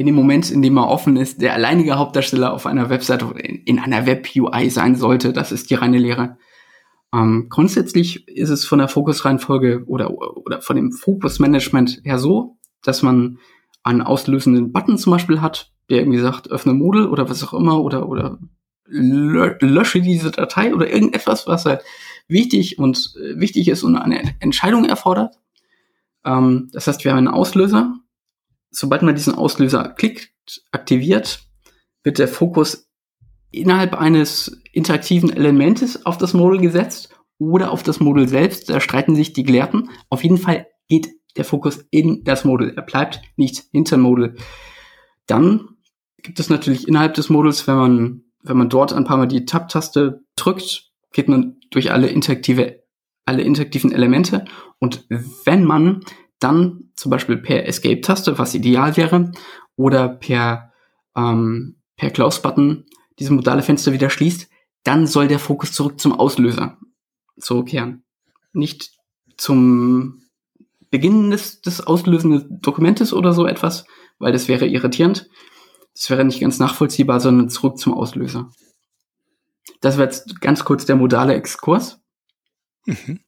in dem Moment, in dem er offen ist, der alleinige Hauptdarsteller auf einer Webseite in, in einer Web-UI sein sollte. Das ist die reine Lehre. Ähm, grundsätzlich ist es von der Fokusreihenfolge oder, oder von dem Fokusmanagement her so, dass man einen auslösenden Button zum Beispiel hat, der irgendwie sagt, öffne Model oder was auch immer oder, oder lösche diese Datei oder irgendetwas, was halt wichtig und äh, wichtig ist und eine Entscheidung erfordert. Ähm, das heißt, wir haben einen Auslöser. Sobald man diesen Auslöser klickt, aktiviert, wird der Fokus innerhalb eines interaktiven Elementes auf das Model gesetzt oder auf das Model selbst. Da streiten sich die Gelehrten. Auf jeden Fall geht der Fokus in das Model. Er bleibt nicht hinter Model. Dann gibt es natürlich innerhalb des Models, wenn man, wenn man dort ein paar Mal die Tab-Taste drückt, geht man durch alle interaktive, alle interaktiven Elemente. Und wenn man dann zum Beispiel per Escape-Taste, was ideal wäre, oder per, ähm, per Close-Button dieses modale Fenster wieder schließt, dann soll der Fokus zurück zum Auslöser zurückkehren. Nicht zum Beginn des, des auslösenden Dokumentes oder so etwas, weil das wäre irritierend. Das wäre nicht ganz nachvollziehbar, sondern zurück zum Auslöser. Das war jetzt ganz kurz der modale Exkurs. Mhm.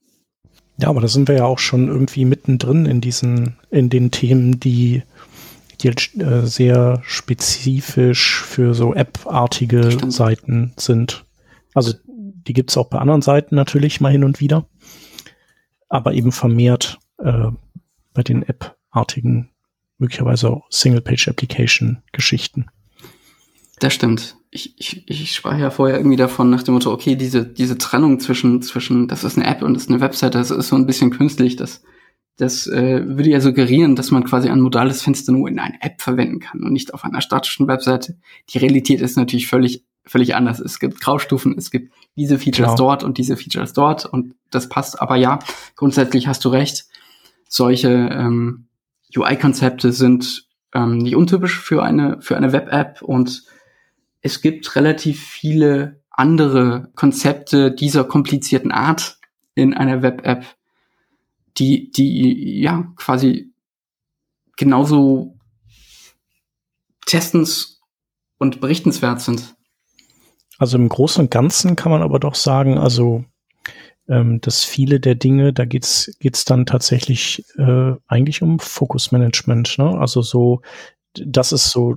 Ja, aber da sind wir ja auch schon irgendwie mittendrin in diesen, in den Themen, die, die äh, sehr spezifisch für so App-artige Seiten sind. Also die gibt's auch bei anderen Seiten natürlich mal hin und wieder, aber eben vermehrt äh, bei den App-artigen, möglicherweise auch Single-Page-Application-Geschichten. Das stimmt. Ich, ich, ich sprach ja vorher irgendwie davon nach dem Motto, okay, diese, diese Trennung zwischen, zwischen, das ist eine App und das ist eine Website, das ist so ein bisschen künstlich. Das, das äh, würde ja suggerieren, dass man quasi ein modales Fenster nur in einer App verwenden kann und nicht auf einer statischen Webseite. Die Realität ist natürlich völlig, völlig anders. Es gibt Graustufen, es gibt diese Features genau. dort und diese Features dort und das passt. Aber ja, grundsätzlich hast du recht. Solche ähm, UI-Konzepte sind ähm, nicht untypisch für eine, für eine Web-App und es gibt relativ viele andere Konzepte dieser komplizierten Art in einer Web-App, die, die ja quasi genauso testens und berichtenswert sind. Also im Großen und Ganzen kann man aber doch sagen, also ähm, dass viele der Dinge, da geht's geht's dann tatsächlich äh, eigentlich um Fokusmanagement. Ne? Also so, das ist so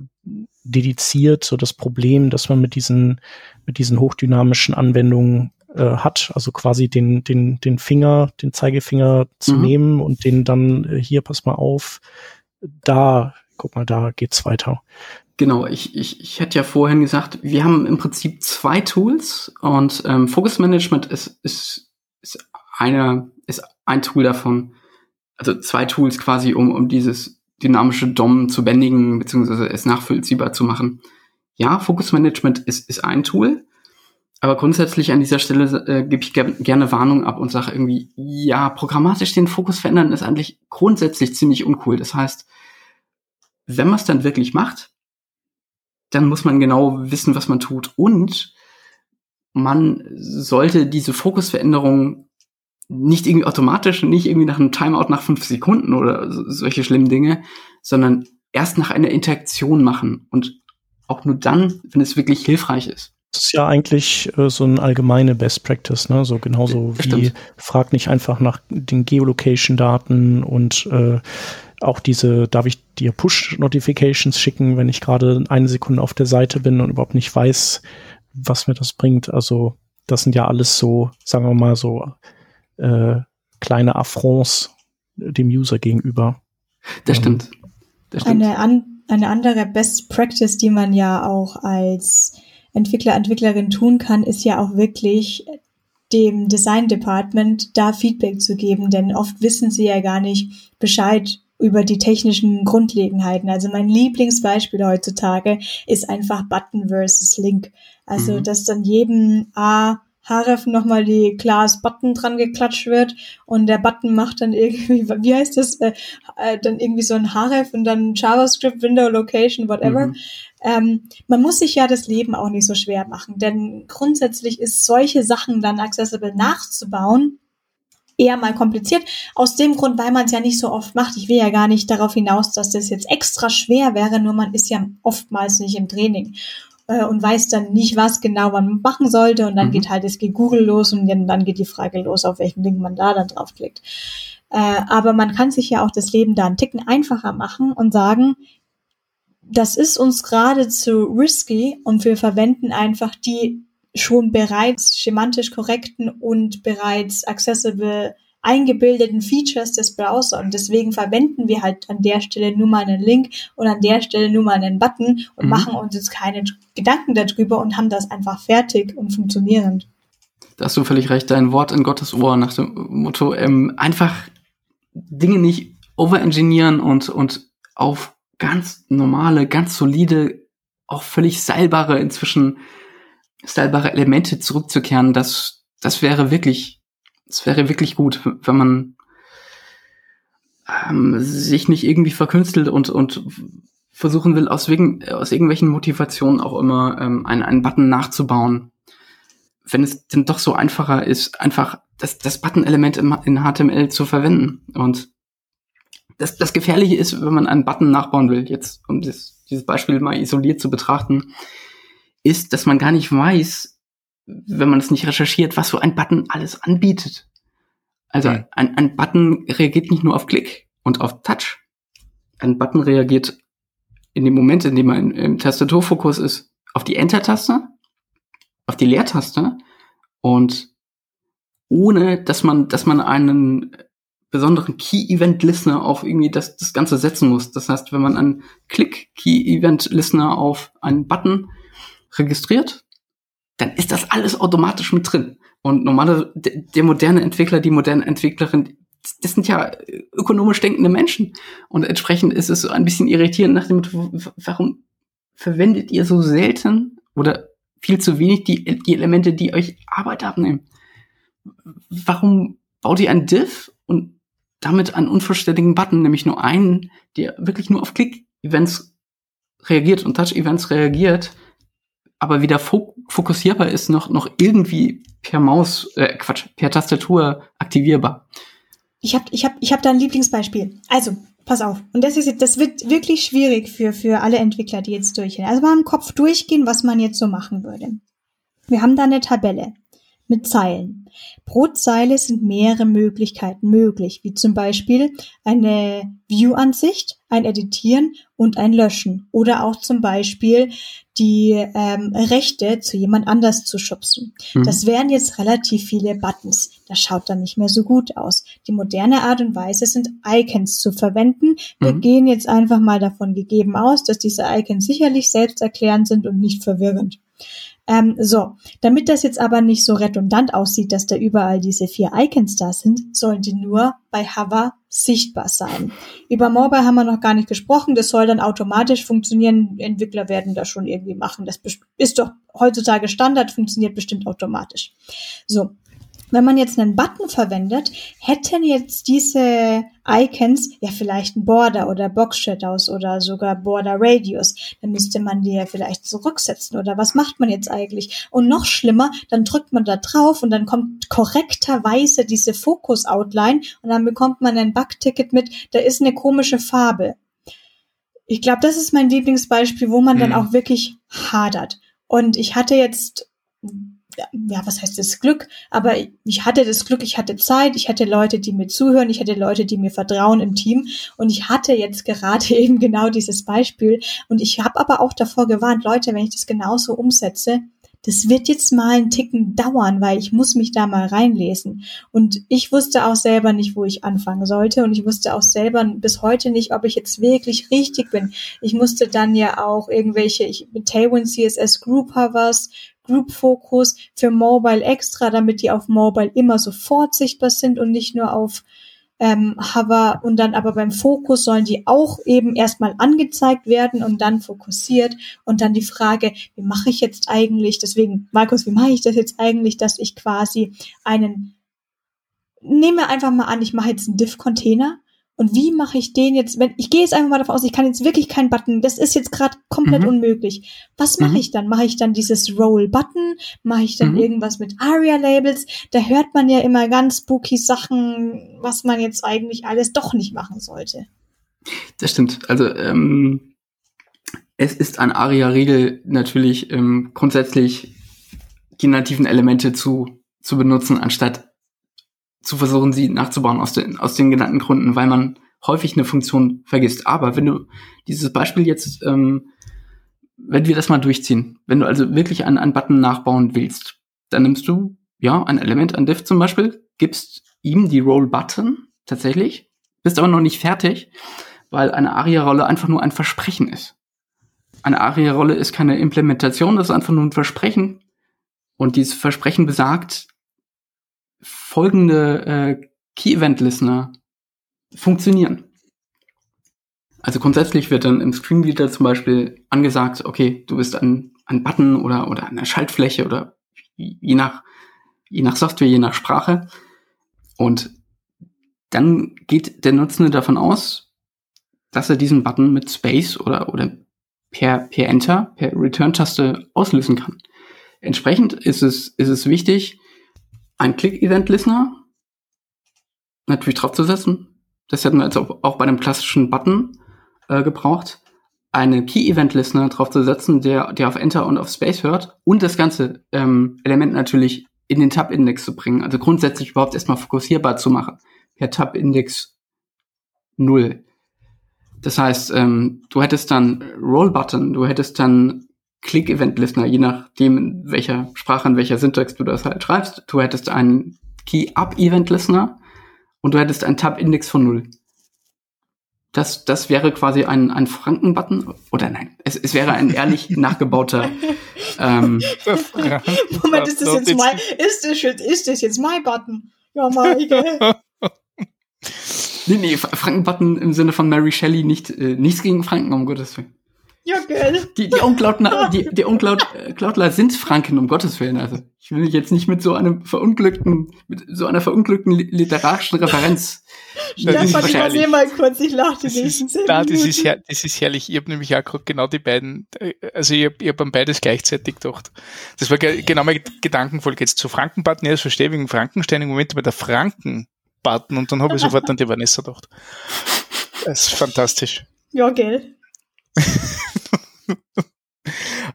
dediziert so das Problem, dass man mit diesen, mit diesen hochdynamischen Anwendungen äh, hat, also quasi den, den, den Finger, den Zeigefinger zu mhm. nehmen und den dann äh, hier, pass mal auf, da, guck mal, da geht's weiter. Genau, ich, ich, ich hätte ja vorhin gesagt, wir haben im Prinzip zwei Tools und ähm, Focus Management ist, ist, ist eine, ist ein Tool davon. Also zwei Tools quasi, um, um dieses dynamische DOM zu bändigen, beziehungsweise es nachvollziehbar zu machen. Ja, Fokusmanagement ist, ist ein Tool, aber grundsätzlich an dieser Stelle äh, gebe ich ger gerne Warnung ab und sage irgendwie, ja, programmatisch den Fokus verändern ist eigentlich grundsätzlich ziemlich uncool. Das heißt, wenn man es dann wirklich macht, dann muss man genau wissen, was man tut. Und man sollte diese Fokusveränderung nicht irgendwie automatisch, nicht irgendwie nach einem Timeout nach fünf Sekunden oder solche schlimmen Dinge, sondern erst nach einer Interaktion machen und auch nur dann, wenn es wirklich hilfreich ist. Das ist ja eigentlich äh, so eine allgemeine Best Practice, ne? So genauso wie Stimmt. frag nicht einfach nach den Geolocation-Daten und äh, auch diese, darf ich dir Push-Notifications schicken, wenn ich gerade eine Sekunde auf der Seite bin und überhaupt nicht weiß, was mir das bringt. Also das sind ja alles so, sagen wir mal so äh, kleine Affronts dem User gegenüber. Das stimmt. Das stimmt. Eine, an, eine andere Best Practice, die man ja auch als Entwickler, Entwicklerin tun kann, ist ja auch wirklich dem Design Department da Feedback zu geben, denn oft wissen sie ja gar nicht Bescheid über die technischen Grundlegenheiten. Also mein Lieblingsbeispiel heutzutage ist einfach Button versus Link. Also, mhm. dass dann jedem A Href nochmal die Class Button dran geklatscht wird und der Button macht dann irgendwie, [laughs] wie heißt das, äh, äh, dann irgendwie so ein Href und dann JavaScript, Window, Location, whatever. Mhm. Ähm, man muss sich ja das Leben auch nicht so schwer machen, denn grundsätzlich ist solche Sachen dann accessible nachzubauen eher mal kompliziert. Aus dem Grund, weil man es ja nicht so oft macht. Ich will ja gar nicht darauf hinaus, dass das jetzt extra schwer wäre, nur man ist ja oftmals nicht im Training äh, und weiß dann nicht, was genau man machen sollte. Und dann mhm. geht halt das Google los und dann geht die Frage los, auf welchen Link man da dann draufklickt. Äh, aber man kann sich ja auch das Leben da einen Ticken einfacher machen und sagen, das ist uns geradezu risky und wir verwenden einfach die schon bereits schemantisch korrekten und bereits accessible eingebildeten Features des Browser und deswegen verwenden wir halt an der Stelle nur mal einen Link und an der Stelle nur mal einen Button und mhm. machen uns jetzt keine Gedanken darüber und haben das einfach fertig und funktionierend. Da hast du völlig recht, dein Wort in Gottes Ohr nach dem Motto, ähm, einfach Dinge nicht overengineeren und, und auf ganz normale, ganz solide, auch völlig seilbare, inzwischen seilbare Elemente zurückzukehren, das, das wäre wirklich es wäre wirklich gut, wenn man ähm, sich nicht irgendwie verkünstelt und, und versuchen will, aus, wegen, aus irgendwelchen Motivationen auch immer ähm, einen, einen Button nachzubauen. Wenn es denn doch so einfacher ist, einfach das, das Button-Element in HTML zu verwenden. Und das, das Gefährliche ist, wenn man einen Button nachbauen will, jetzt um das, dieses Beispiel mal isoliert zu betrachten, ist, dass man gar nicht weiß, wenn man es nicht recherchiert, was so ein Button alles anbietet. Also mhm. ein, ein Button reagiert nicht nur auf Klick und auf Touch. Ein Button reagiert in dem Moment, in dem man im Tastaturfokus ist, auf die Enter-Taste, auf die Leertaste und ohne, dass man, dass man einen besonderen Key-Event-Listener auf irgendwie das, das Ganze setzen muss. Das heißt, wenn man einen Klick-Key-Event-Listener auf einen Button registriert, dann ist das alles automatisch mit drin. Und normale, der moderne Entwickler, die moderne Entwicklerin, das sind ja ökonomisch denkende Menschen. Und entsprechend ist es so ein bisschen irritierend nach dem warum verwendet ihr so selten oder viel zu wenig die, die Elemente, die euch Arbeit abnehmen? Warum baut ihr ein Div und damit einen unvollständigen Button, nämlich nur einen, der wirklich nur auf Click-Events reagiert und Touch-Events reagiert, aber wieder fokussierbar ist, noch, noch irgendwie per Maus, äh, Quatsch, per Tastatur aktivierbar. Ich habe ich hab, ich hab da ein Lieblingsbeispiel. Also, pass auf. Und das ist das wird wirklich schwierig für, für alle Entwickler, die jetzt durchgehen. Also mal im Kopf durchgehen, was man jetzt so machen würde. Wir haben da eine Tabelle mit Zeilen. Pro Zeile sind mehrere Möglichkeiten möglich, wie zum Beispiel eine View-Ansicht, ein Editieren und ein Löschen oder auch zum Beispiel die ähm, Rechte zu jemand anders zu schubsen. Mhm. Das wären jetzt relativ viele Buttons. Das schaut dann nicht mehr so gut aus. Die moderne Art und Weise sind Icons zu verwenden. Wir mhm. gehen jetzt einfach mal davon gegeben aus, dass diese Icons sicherlich selbsterklärend sind und nicht verwirrend. Ähm, so, damit das jetzt aber nicht so redundant aussieht, dass da überall diese vier Icons da sind, sollen die nur bei Hover sichtbar sein. Über Mobile haben wir noch gar nicht gesprochen. Das soll dann automatisch funktionieren. Entwickler werden das schon irgendwie machen. Das ist doch heutzutage Standard, funktioniert bestimmt automatisch. So, wenn man jetzt einen Button verwendet, hätten jetzt diese Icons ja vielleicht ein Border oder Box Shadows oder sogar Border Radius. Dann müsste man die ja vielleicht zurücksetzen oder was macht man jetzt eigentlich? Und noch schlimmer, dann drückt man da drauf und dann kommt korrekterweise diese Focus Outline und dann bekommt man ein Bugticket mit, da ist eine komische Farbe. Ich glaube, das ist mein Lieblingsbeispiel, wo man mhm. dann auch wirklich hadert. Und ich hatte jetzt ja, was heißt das Glück? Aber ich hatte das Glück, ich hatte Zeit, ich hatte Leute, die mir zuhören, ich hatte Leute, die mir vertrauen im Team und ich hatte jetzt gerade [laughs] eben genau dieses Beispiel und ich habe aber auch davor gewarnt, Leute, wenn ich das genauso umsetze, das wird jetzt mal einen Ticken dauern, weil ich muss mich da mal reinlesen. Und ich wusste auch selber nicht, wo ich anfangen sollte. Und ich wusste auch selber bis heute nicht, ob ich jetzt wirklich richtig bin. Ich musste dann ja auch irgendwelche, ich mit Tailwind CSS Group Hovers, Group Focus für Mobile extra, damit die auf Mobile immer sofort sichtbar sind und nicht nur auf ähm, Hover. Und dann aber beim Fokus sollen die auch eben erstmal angezeigt werden und dann fokussiert. Und dann die Frage, wie mache ich jetzt eigentlich, deswegen, Markus, wie mache ich das jetzt eigentlich, dass ich quasi einen, nehme einfach mal an, ich mache jetzt einen Div-Container und wie mache ich den jetzt, wenn ich gehe jetzt einfach mal davon aus, ich kann jetzt wirklich keinen Button, das ist jetzt gerade komplett mhm. unmöglich. Was mache mhm. ich dann? Mache ich dann dieses Roll Button? Mache ich dann mhm. irgendwas mit ARIA Labels? Da hört man ja immer ganz spooky Sachen, was man jetzt eigentlich alles doch nicht machen sollte. Das stimmt. Also ähm, es ist an ARIA-Regel natürlich ähm, grundsätzlich die nativen Elemente zu, zu benutzen, anstatt zu versuchen, sie nachzubauen aus den, aus den genannten Gründen, weil man häufig eine Funktion vergisst. Aber wenn du dieses Beispiel jetzt, ähm, wenn wir das mal durchziehen, wenn du also wirklich einen, einen Button nachbauen willst, dann nimmst du ja ein Element, ein Div zum Beispiel, gibst ihm die Roll Button tatsächlich, bist aber noch nicht fertig, weil eine ARIA-Rolle einfach nur ein Versprechen ist. Eine ARIA-Rolle ist keine Implementation, das ist einfach nur ein Versprechen. Und dieses Versprechen besagt, folgende äh, Key-Event-Listener funktionieren. Also grundsätzlich wird dann im Screenreader zum Beispiel angesagt, okay, du bist ein, ein Button oder, oder eine Schaltfläche oder je nach, je nach Software, je nach Sprache. Und dann geht der Nutzende davon aus, dass er diesen Button mit Space oder, oder per, per Enter, per Return-Taste auslösen kann. Entsprechend ist es, ist es wichtig, ein Click-Event-Listener natürlich draufzusetzen. Das hätten wir jetzt auch, bei einem klassischen Button äh, gebraucht. Einen Key-Event-Listener draufzusetzen, der, der auf Enter und auf Space hört und das ganze ähm, Element natürlich in den Tab-Index zu bringen. Also grundsätzlich überhaupt erstmal fokussierbar zu machen. Per Tab-Index 0. Das heißt, ähm, du hättest dann Roll-Button, du hättest dann Click-Event-Listener, je nachdem, in welcher Sprache, in welcher Syntax du das halt schreibst. Du hättest einen Key-Up-Event-Listener und du hättest einen Tab-Index von 0. Das, das wäre quasi ein, ein Franken-Button. Oder nein, es, es wäre ein ehrlich [laughs] nachgebauter. Ähm, [laughs] Moment, ist das jetzt mein, ist das, ist das jetzt mein Button? Ja, Maike. nee, nee, Franken-Button im Sinne von Mary Shelley, nicht, äh, nichts gegen Franken, um Gottes Willen. Ja, gell. Die, die Unclaudler, die, die Unclaudler sind Franken, um Gottes Willen. Also, ich will mich jetzt nicht mit so einem verunglückten, mit so einer verunglückten literarischen Referenz. [laughs] Stefan, ich übernehme mal kurz, ich lache die nächsten zehn da, das ist, her, das ist herrlich. Ich habe nämlich auch gerade genau die beiden, äh, also ich habe hab an beides gleichzeitig gedacht. Das war genau mein Gedankenfolge jetzt zu Frankenbutton. Ja, das verstehe ich wegen Frankenstein im Moment bei der Frankenbutton und dann habe ich sofort an die Vanessa gedacht. Das ist fantastisch. Ja, gell. [laughs]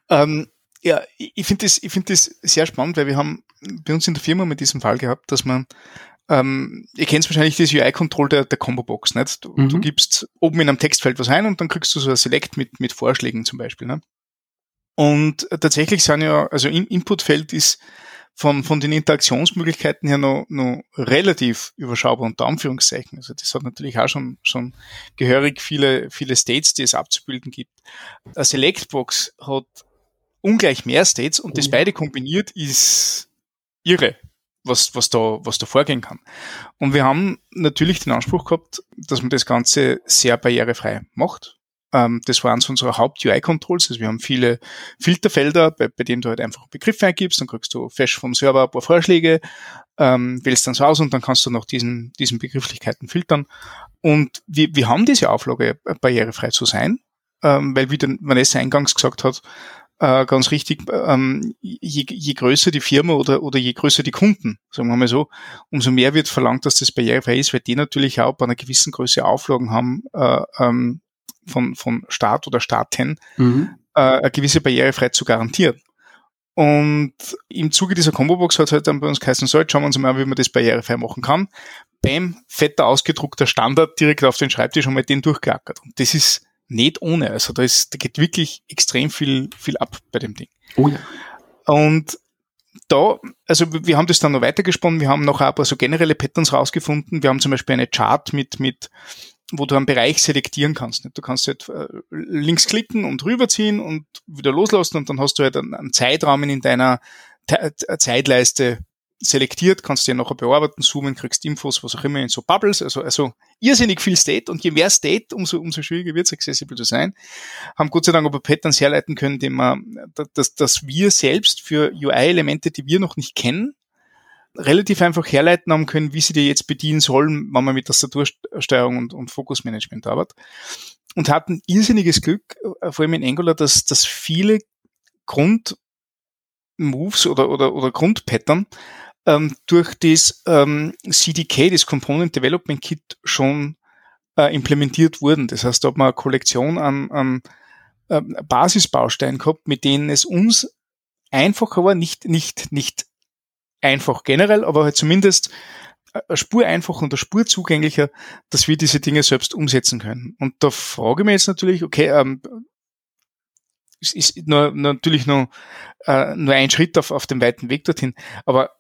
ähm, ja, ich finde das, ich finde das sehr spannend, weil wir haben bei uns in der Firma mit diesem Fall gehabt, dass man, ähm, ihr kennt wahrscheinlich das UI-Control der, der Combo-Box, nicht? Du, mhm. du, gibst oben in einem Textfeld was ein und dann kriegst du so ein Select mit, mit Vorschlägen zum Beispiel, ne? Und tatsächlich sind ja, also im Inputfeld ist von, von den Interaktionsmöglichkeiten her noch, noch relativ überschaubar unter Anführungszeichen. Also das hat natürlich auch schon, schon gehörig viele, viele States, die es abzubilden gibt. Eine Selectbox hat ungleich mehr States und das oh beide kombiniert ist irre, was, was da, was da vorgehen kann. Und wir haben natürlich den Anspruch gehabt, dass man das Ganze sehr barrierefrei macht. Ähm, das waren so unsere Haupt-UI-Controls. Also wir haben viele Filterfelder, bei, bei denen du halt einfach Begriffe eingibst, dann kriegst du fest vom Server ein paar Vorschläge, ähm, wählst dann so aus und dann kannst du nach diesen, diesen Begrifflichkeiten filtern. Und wir, wir haben diese Auflage, barrierefrei zu sein, ähm, weil wie der Vanessa eingangs gesagt hat, äh, ganz richtig, ähm, je, je größer die Firma oder, oder je größer die Kunden, sagen wir mal so, umso mehr wird verlangt, dass das barrierefrei ist, weil die natürlich auch bei einer gewissen Größe Auflagen haben, äh, ähm, von, von Staat oder Staaten mhm. äh, eine gewisse Barrierefreiheit zu garantieren. Und im Zuge dieser Combo-Box hat es halt dann bei uns geheißen, so, jetzt schauen wir uns mal, wie man das barrierefrei machen kann. Bam, fetter ausgedruckter Standard direkt auf den Schreibtisch und mal den durchgeackert. Und das ist nicht ohne. Also da ist, da geht wirklich extrem viel, viel ab bei dem Ding. Oh ja. Und da, also wir haben das dann noch weitergesponnen, wir haben noch ein paar so generelle Patterns rausgefunden. Wir haben zum Beispiel eine Chart mit, mit wo du einen Bereich selektieren kannst. Du kannst halt äh, links klicken und rüberziehen und wieder loslassen und dann hast du halt einen Zeitrahmen in deiner Zeitleiste selektiert, kannst ja nachher bearbeiten, zoomen, kriegst Infos, was auch immer in so Bubbles, also, also irrsinnig viel State und je mehr State, umso, umso schwieriger wird es, accessible zu sein. Haben Gott sei Dank aber Patterns herleiten können, die man, dass, dass wir selbst für UI-Elemente, die wir noch nicht kennen, relativ einfach herleiten haben können, wie sie die jetzt bedienen sollen, wenn man mit Tastatursteuerung und, und Fokusmanagement arbeitet. Und hatten irrsinniges Glück, äh, vor allem in Angular, dass, dass viele Grundmoves oder, oder, oder Grundpattern ähm, durch das ähm, CDK, das Component Development Kit, schon äh, implementiert wurden. Das heißt, da hat man eine Kollektion an, an äh, Basisbausteinen gehabt, mit denen es uns einfacher war, nicht, nicht, nicht einfach generell, aber halt zumindest eine Spur einfacher und eine Spur zugänglicher, dass wir diese Dinge selbst umsetzen können. Und da frage ich mich jetzt natürlich, okay, ähm, es ist nur, natürlich nur, äh, nur ein Schritt auf, auf dem weiten Weg dorthin, aber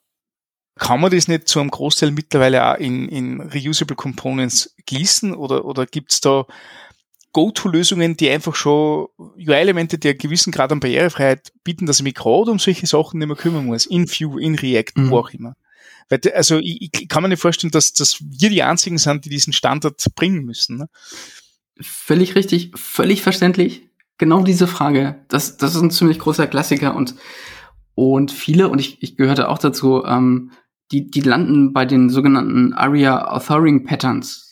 kann man das nicht zu einem Großteil mittlerweile auch in, in Reusable Components gießen oder, oder gibt's da Go-To-Lösungen, die einfach schon UI-Elemente, die einen gewissen Grad an Barrierefreiheit bieten, dass ich mich gerade um solche Sachen nicht mehr kümmern muss. In Vue, in React, mhm. wo auch immer. Weil, also ich, ich, kann mir nicht vorstellen, dass, dass wir die einzigen sind, die diesen Standard bringen müssen. Ne? Völlig richtig, völlig verständlich. Genau diese Frage. Das, das ist ein ziemlich großer Klassiker und, und viele, und ich, ich gehörte auch dazu, ähm, die, die landen bei den sogenannten Aria Authoring Patterns.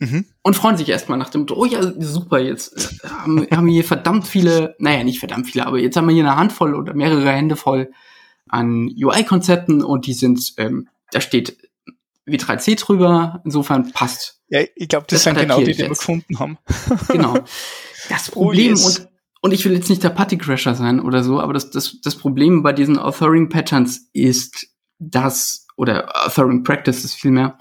Mhm. Und freuen sich erstmal nach dem, oh ja, super, jetzt äh, haben, haben wir hier verdammt viele, naja, nicht verdammt viele, aber jetzt haben wir hier eine Handvoll oder mehrere Hände voll an UI-Konzepten und die sind, ähm, da steht W3C drüber, insofern passt. Ja, ich glaube, das, das sind genau die, die wir gefunden haben. [laughs] genau. Das oh, Problem, oh yes. und, und ich will jetzt nicht der Partycrasher sein oder so, aber das, das, das Problem bei diesen Authoring Patterns ist, dass, oder Authoring Practices vielmehr,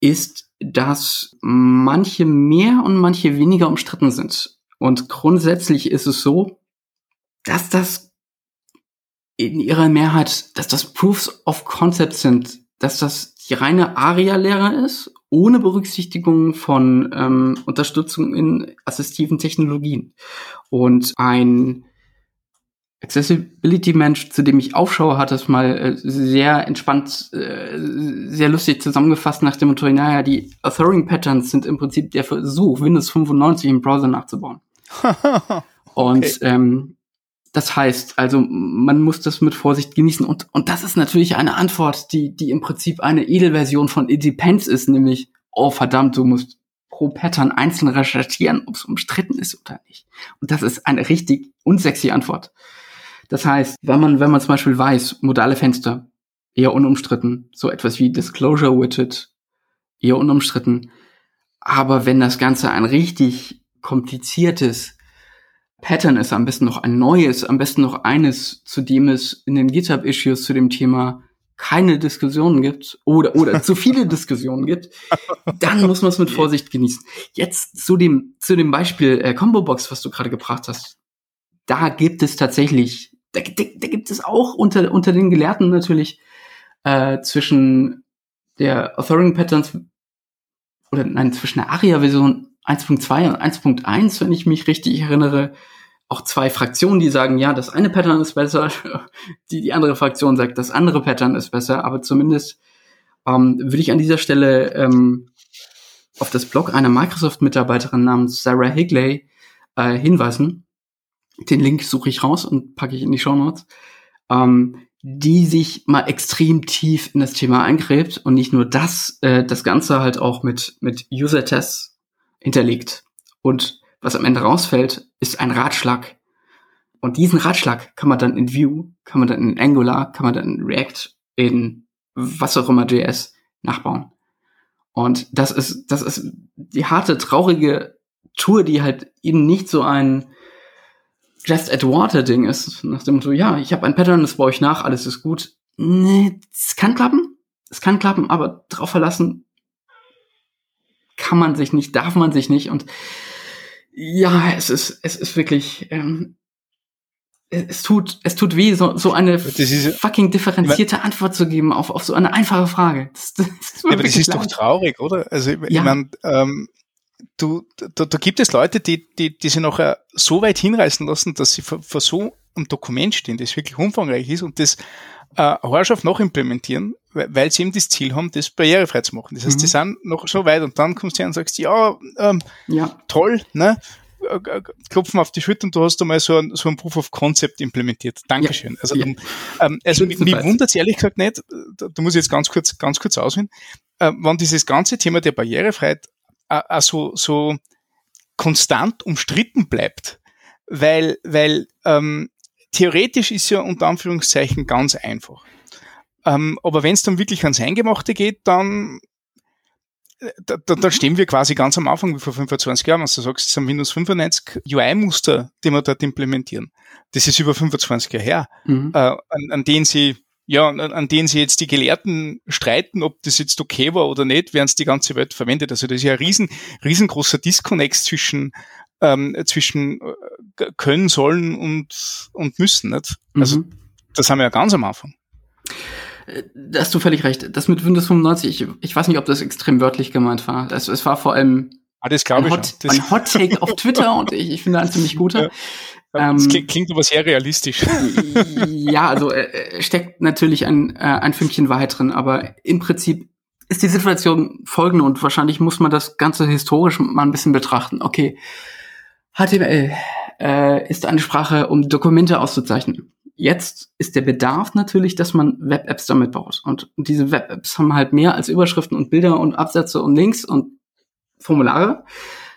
ist, dass manche mehr und manche weniger umstritten sind. Und grundsätzlich ist es so, dass das in ihrer Mehrheit, dass das Proofs of Concept sind, dass das die reine ARIA-Lehre ist, ohne Berücksichtigung von ähm, Unterstützung in assistiven Technologien. Und ein Accessibility-Mensch, zu dem ich aufschaue, hat das mal äh, sehr entspannt, äh, sehr lustig zusammengefasst nach dem Motto, naja, die Authoring-Patterns sind im Prinzip der Versuch, Windows 95 im Browser nachzubauen. [laughs] okay. Und ähm, das heißt, also man muss das mit Vorsicht genießen. Und, und das ist natürlich eine Antwort, die, die im Prinzip eine Edelversion von It Depends ist, nämlich, oh verdammt, du musst pro Pattern einzeln recherchieren, ob es umstritten ist oder nicht. Und das ist eine richtig unsexy Antwort. Das heißt, wenn man, wenn man zum Beispiel weiß, modale Fenster, eher unumstritten, so etwas wie Disclosure Widget, eher unumstritten. Aber wenn das Ganze ein richtig kompliziertes Pattern ist, am besten noch ein neues, am besten noch eines, zu dem es in den GitHub-Issues zu dem Thema keine Diskussionen gibt oder, oder zu viele [laughs] Diskussionen gibt, dann muss man es mit Vorsicht genießen. Jetzt zu dem, zu dem Beispiel äh, Combo Box, was du gerade gebracht hast. Da gibt es tatsächlich, da, da, da gibt es auch unter, unter den Gelehrten natürlich äh, zwischen der Authoring Patterns oder nein, zwischen der ARIA-Version 1.2 und 1.1, wenn ich mich richtig erinnere, auch zwei Fraktionen, die sagen, ja, das eine Pattern ist besser, [laughs] die, die andere Fraktion sagt, das andere Pattern ist besser, aber zumindest ähm, würde ich an dieser Stelle ähm, auf das Blog einer Microsoft-Mitarbeiterin namens Sarah Higley äh, hinweisen. Den Link suche ich raus und packe ich in die Show Notes. Ähm, die sich mal extrem tief in das Thema eingräbt und nicht nur das, äh, das Ganze halt auch mit, mit User-Tests hinterlegt. Und was am Ende rausfällt, ist ein Ratschlag. Und diesen Ratschlag kann man dann in Vue, kann man dann in Angular, kann man dann in React, in was auch immer JS nachbauen. Und das ist, das ist die harte, traurige Tour, die halt eben nicht so ein Just at Water Ding ist, nach dem Motto, ja, ich habe ein Pattern, das baue ich nach, alles ist gut. Nee, es kann klappen, es kann klappen, aber drauf verlassen, kann man sich nicht, darf man sich nicht. Und ja, es ist, es ist wirklich, ähm, es tut, es tut weh, so, so eine ist, fucking differenzierte man, Antwort zu geben auf, auf so eine einfache Frage. Das, das ja, aber das ist leid. doch traurig, oder? Also, ich ja. meine, ähm, du, da, da gibt es Leute, die, die, die sich noch so weit hinreißen lassen, dass sie vor, vor so einem Dokument stehen, das wirklich umfangreich ist und das äh, Horrschaft noch implementieren, weil sie eben das Ziel haben, das barrierefrei zu machen. Das heißt, mhm. die sind noch so weit und dann kommst du her und sagst, ja, ähm, ja. toll, ne? Äh, äh, klopfen auf die Schulter und du hast einmal so ein, so ein Proof of Concept implementiert. Dankeschön. Ja. Also, ja. Ähm, also mich, mich wundert es ehrlich gesagt nicht, da, da muss ich jetzt ganz kurz, ganz kurz ausholen, äh, wann dieses ganze Thema der Barrierefreiheit äh, äh, so, so konstant umstritten bleibt, weil, weil ähm, theoretisch ist ja unter Anführungszeichen ganz einfach. Ähm, aber wenn es dann wirklich ans Eingemachte geht, dann äh, da, da, da stehen wir quasi ganz am Anfang wie vor 25 Jahren, was du sagst, es sind Windows 95 UI-Muster, die wir dort implementieren. Das ist über 25 Jahre her, mhm. äh, an, an denen sie ja, an denen sie jetzt die Gelehrten streiten, ob das jetzt okay war oder nicht, während es die ganze Welt verwendet. Also das ist ja ein riesen, riesengroßer Disconnect zwischen, ähm, zwischen äh, können, sollen und, und müssen. Nicht? Also mhm. das haben wir ja ganz am Anfang. Äh, da hast du völlig recht. Das mit Windows 95, ich, ich weiß nicht, ob das extrem wörtlich gemeint war. Es, es war vor allem ah, das ein, Hot, ein Hot Take auf Twitter und ich, ich finde ein ziemlich guter. Ja. Das klingt, klingt aber sehr realistisch. [laughs] ja, also äh, steckt natürlich ein, äh, ein Fünkchen Wahrheit drin, aber im Prinzip ist die Situation folgende und wahrscheinlich muss man das Ganze historisch mal ein bisschen betrachten. Okay, HTML äh, ist eine Sprache, um Dokumente auszuzeichnen. Jetzt ist der Bedarf natürlich, dass man Web-Apps damit baut. Und diese Web-Apps haben halt mehr als Überschriften und Bilder und Absätze und Links und Formulare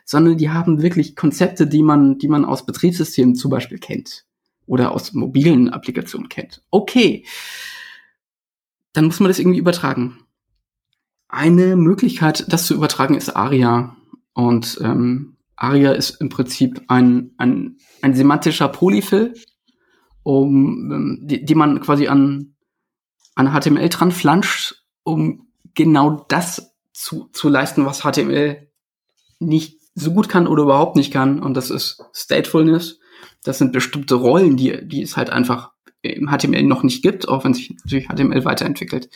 sondern die haben wirklich Konzepte, die man, die man aus Betriebssystemen zum Beispiel kennt oder aus mobilen Applikationen kennt. Okay, dann muss man das irgendwie übertragen. Eine Möglichkeit, das zu übertragen, ist ARIA. Und ähm, ARIA ist im Prinzip ein, ein, ein semantischer Polyfill, um, ähm, die, die man quasi an an HTML dran flanscht, um genau das zu, zu leisten, was HTML nicht so gut kann oder überhaupt nicht kann. Und das ist Statefulness. Das sind bestimmte Rollen, die, die es halt einfach im HTML noch nicht gibt, auch wenn sich natürlich HTML weiterentwickelt.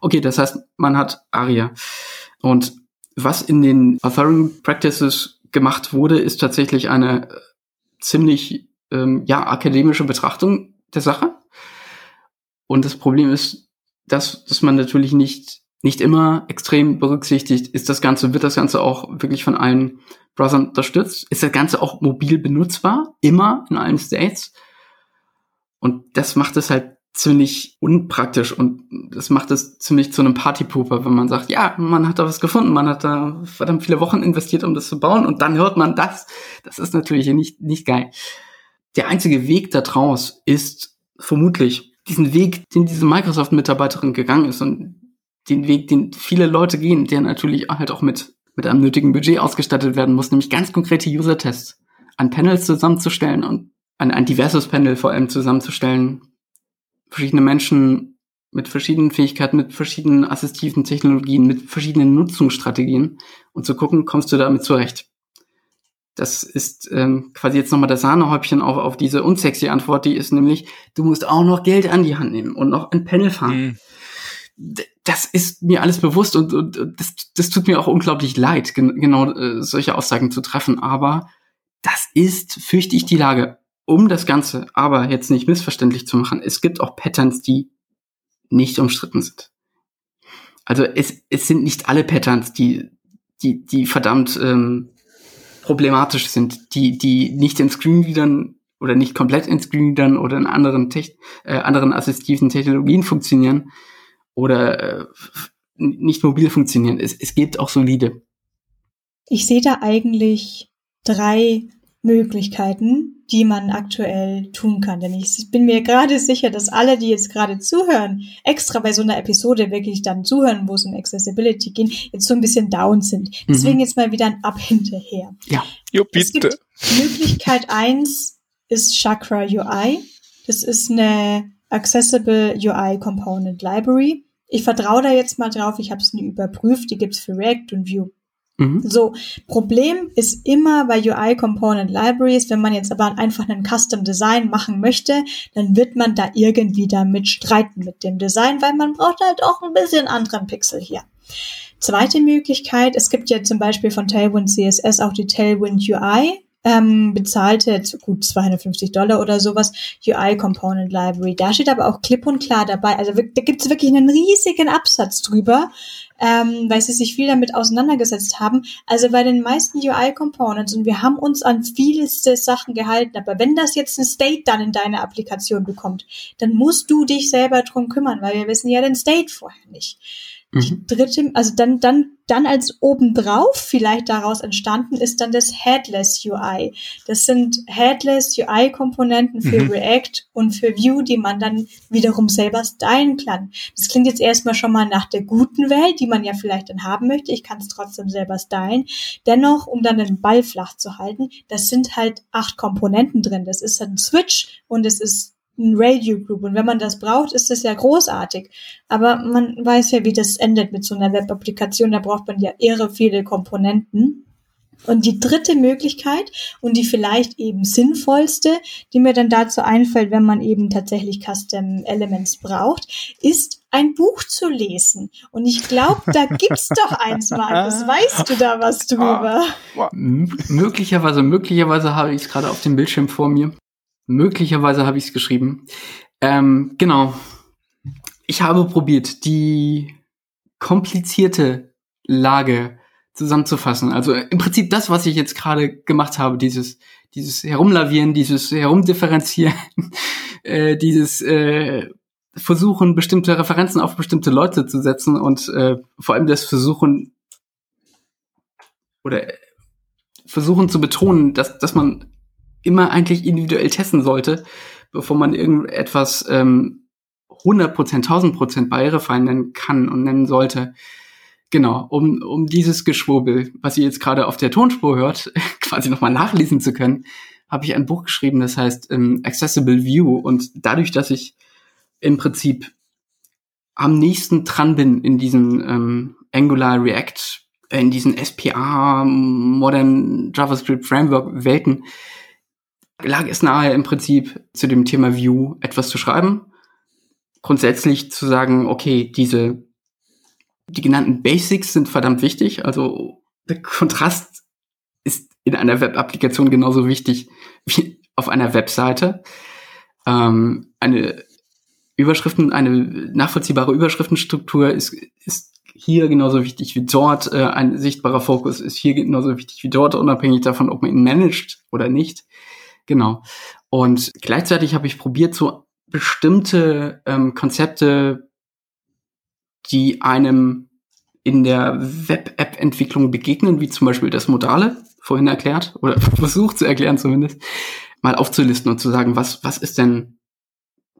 Okay, das heißt, man hat ARIA. Und was in den Authoring Practices gemacht wurde, ist tatsächlich eine äh, ziemlich ähm, ja akademische Betrachtung der Sache. Und das Problem ist, dass, dass man natürlich nicht nicht immer extrem berücksichtigt, ist das Ganze, wird das Ganze auch wirklich von allen Browsern unterstützt? Ist das Ganze auch mobil benutzbar? Immer in allen States? Und das macht es halt ziemlich unpraktisch und das macht es ziemlich zu einem Partypooper, wenn man sagt, ja, man hat da was gefunden, man hat da verdammt viele Wochen investiert, um das zu bauen und dann hört man das. Das ist natürlich nicht, nicht geil. Der einzige Weg da draus ist vermutlich diesen Weg, den diese Microsoft-Mitarbeiterin gegangen ist und den Weg, den viele Leute gehen, der natürlich halt auch mit, mit einem nötigen Budget ausgestattet werden muss, nämlich ganz konkrete User-Tests an Panels zusammenzustellen und ein, ein diverses Panel vor allem zusammenzustellen, verschiedene Menschen mit verschiedenen Fähigkeiten, mit verschiedenen assistiven Technologien, mit verschiedenen Nutzungsstrategien und zu gucken, kommst du damit zurecht. Das ist ähm, quasi jetzt nochmal das Sahnehäubchen auf, auf diese unsexy Antwort, die ist nämlich, du musst auch noch Geld an die Hand nehmen und noch ein Panel fahren. Mhm. Das ist mir alles bewusst und, und das, das tut mir auch unglaublich leid, gen genau äh, solche Aussagen zu treffen, aber das ist, fürchte ich, die Lage. Um das Ganze aber jetzt nicht missverständlich zu machen, es gibt auch Patterns, die nicht umstritten sind. Also es, es sind nicht alle Patterns, die, die, die verdammt ähm, problematisch sind, die, die nicht in Screenreadern oder nicht komplett in Screenreadern oder in anderen, Tech, äh, anderen assistiven Technologien funktionieren oder äh, nicht mobil funktionieren. Es, es gibt auch solide. Ich sehe da eigentlich drei Möglichkeiten, die man aktuell tun kann. Denn ich bin mir gerade sicher, dass alle, die jetzt gerade zuhören, extra bei so einer Episode wirklich dann zuhören, wo es um Accessibility geht, jetzt so ein bisschen down sind. Deswegen mhm. jetzt mal wieder ein Up hinterher. Ja, jo, bitte. Es gibt Möglichkeit eins ist Chakra UI. Das ist eine Accessible UI Component Library. Ich vertraue da jetzt mal drauf. Ich habe es nie überprüft. Die gibt's für React und Vue Mhm. So, Problem ist immer bei UI Component Libraries, wenn man jetzt aber einfach einen Custom Design machen möchte, dann wird man da irgendwie damit streiten mit dem Design, weil man braucht halt auch ein bisschen anderen Pixel hier. Zweite Möglichkeit, es gibt ja zum Beispiel von Tailwind CSS auch die Tailwind UI, ähm, bezahlte gut 250 Dollar oder sowas UI Component Library. Da steht aber auch klipp und klar dabei. Also da gibt es wirklich einen riesigen Absatz drüber, ähm, weil sie sich viel damit auseinandergesetzt haben. Also bei den meisten UI-Components und wir haben uns an vielste Sachen gehalten, aber wenn das jetzt ein State dann in deine Applikation bekommt, dann musst du dich selber drum kümmern, weil wir wissen ja den State vorher nicht. Mhm. dritte, also dann, dann, dann als obendrauf vielleicht daraus entstanden ist dann das Headless UI. Das sind Headless UI Komponenten für mhm. React und für Vue, die man dann wiederum selber stylen kann. Das klingt jetzt erstmal schon mal nach der guten Welt, die man ja vielleicht dann haben möchte. Ich kann es trotzdem selber stylen. Dennoch, um dann den Ball flach zu halten, das sind halt acht Komponenten drin. Das ist ein Switch und es ist ein Radio Group. Und wenn man das braucht, ist das ja großartig. Aber man weiß ja, wie das endet mit so einer Web-Applikation. Da braucht man ja irre viele Komponenten. Und die dritte Möglichkeit und die vielleicht eben sinnvollste, die mir dann dazu einfällt, wenn man eben tatsächlich Custom Elements braucht, ist ein Buch zu lesen. Und ich glaube, da [laughs] gibt's doch eins, Markus. Weißt du da was drüber? möglicherweise, möglicherweise habe ich es gerade auf dem Bildschirm vor mir. Möglicherweise habe ich es geschrieben. Ähm, genau. Ich habe probiert, die komplizierte Lage zusammenzufassen. Also im Prinzip das, was ich jetzt gerade gemacht habe, dieses, dieses Herumlavieren, dieses Herumdifferenzieren, [laughs] äh, dieses äh, Versuchen, bestimmte Referenzen auf bestimmte Leute zu setzen und äh, vor allem das Versuchen oder versuchen zu betonen, dass, dass man immer eigentlich individuell testen sollte, bevor man irgendetwas ähm, 100%, 1000% barrierefrei nennen kann und nennen sollte. Genau, um, um dieses Geschwurbel, was ihr jetzt gerade auf der Tonspur hört, [laughs] quasi nochmal nachlesen zu können, habe ich ein Buch geschrieben, das heißt ähm, Accessible View. Und dadurch, dass ich im Prinzip am nächsten dran bin in diesen ähm, Angular React, in diesen SPA, Modern JavaScript Framework Welten, lag es nahe im Prinzip zu dem Thema View etwas zu schreiben. Grundsätzlich zu sagen, okay, diese, die genannten Basics sind verdammt wichtig. Also der Kontrast ist in einer Web-Applikation genauso wichtig wie auf einer Webseite. Ähm, eine Überschriften, eine nachvollziehbare Überschriftenstruktur ist, ist hier genauso wichtig wie dort. Äh, ein sichtbarer Fokus ist hier genauso wichtig wie dort, unabhängig davon, ob man ihn managt oder nicht. Genau. Und gleichzeitig habe ich probiert, so bestimmte ähm, Konzepte, die einem in der Web-App-Entwicklung begegnen, wie zum Beispiel das Modale, vorhin erklärt, oder [laughs] versucht zu erklären zumindest, mal aufzulisten und zu sagen, was, was ist denn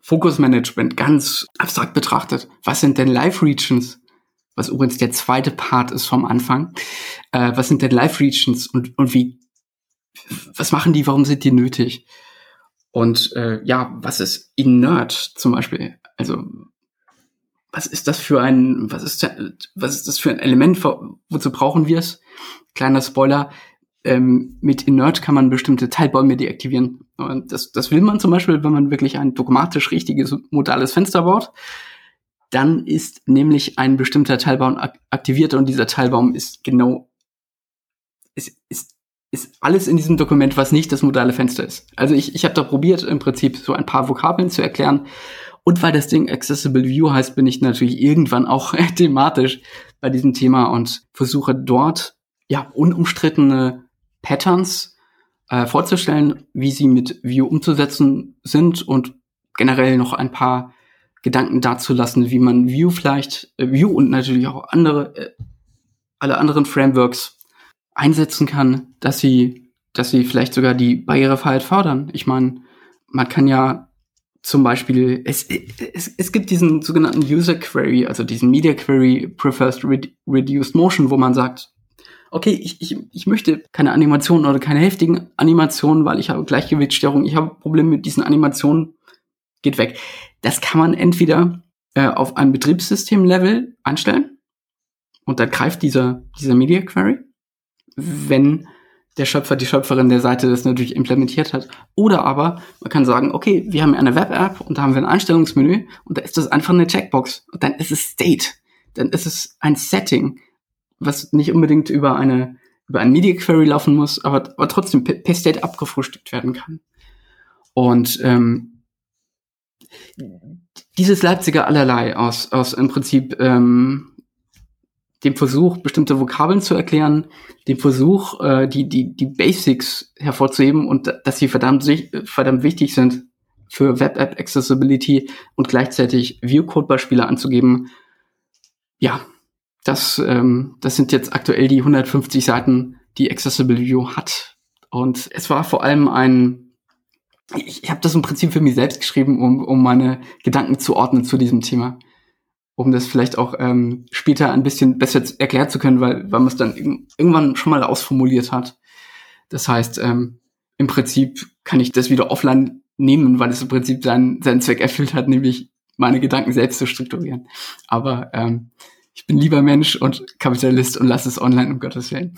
Fokusmanagement ganz abstrakt betrachtet? Was sind denn Live-Regions? Was übrigens der zweite Part ist vom Anfang. Äh, was sind denn Live-Regions und, und wie was machen die, warum sind die nötig? Und äh, ja, was ist inert zum Beispiel? Also was ist das für ein, was ist, was ist das für ein Element, wozu brauchen wir es? Kleiner Spoiler, ähm, mit inert kann man bestimmte Teilbäume deaktivieren. Und das, das will man zum Beispiel, wenn man wirklich ein dogmatisch richtiges modales Fenster baut. Dann ist nämlich ein bestimmter Teilbaum aktiviert und dieser Teilbaum ist genau, ist alles in diesem Dokument, was nicht das modale Fenster ist. Also ich, ich habe da probiert, im Prinzip so ein paar Vokabeln zu erklären. Und weil das Ding Accessible View heißt, bin ich natürlich irgendwann auch [laughs] thematisch bei diesem Thema und versuche dort ja unumstrittene Patterns äh, vorzustellen, wie sie mit View umzusetzen sind und generell noch ein paar Gedanken dazu lassen, wie man View vielleicht, äh, View und natürlich auch andere, äh, alle anderen Frameworks einsetzen kann, dass sie, dass sie vielleicht sogar die Barrierefreiheit fördern. Ich meine, man kann ja zum Beispiel, es, es, es gibt diesen sogenannten User Query, also diesen Media Query Prefers Reduced Motion, wo man sagt, okay, ich, ich, ich möchte keine Animationen oder keine heftigen Animationen, weil ich habe Gleichgewichtsstörung, ich habe Probleme mit diesen Animationen, geht weg. Das kann man entweder äh, auf einem Betriebssystem-Level einstellen und dann greift dieser, dieser Media Query wenn der Schöpfer, die Schöpferin der Seite das natürlich implementiert hat. Oder aber man kann sagen, okay, wir haben eine Web-App und da haben wir ein Einstellungsmenü und da ist das einfach eine Checkbox und dann ist es State, dann ist es ein Setting, was nicht unbedingt über eine über ein Media Query laufen muss, aber, aber trotzdem per State abgefrühstückt werden kann. Und ähm, dieses Leipziger allerlei aus aus im Prinzip ähm, dem Versuch, bestimmte Vokabeln zu erklären, dem Versuch, äh, die, die, die Basics hervorzuheben und dass sie verdammt, verdammt wichtig sind für Web App Accessibility und gleichzeitig View-Code-Beispiele anzugeben. Ja, das, ähm, das sind jetzt aktuell die 150 Seiten, die Accessible View hat. Und es war vor allem ein, ich, ich habe das im Prinzip für mich selbst geschrieben, um, um meine Gedanken zu ordnen zu diesem Thema um das vielleicht auch ähm, später ein bisschen besser erklären zu können, weil, weil man es dann irgendwann schon mal ausformuliert hat. Das heißt, ähm, im Prinzip kann ich das wieder offline nehmen, weil es im Prinzip seinen, seinen Zweck erfüllt hat, nämlich meine Gedanken selbst zu strukturieren. Aber ähm, ich bin lieber Mensch und Kapitalist und lasse es online, um Gottes Willen.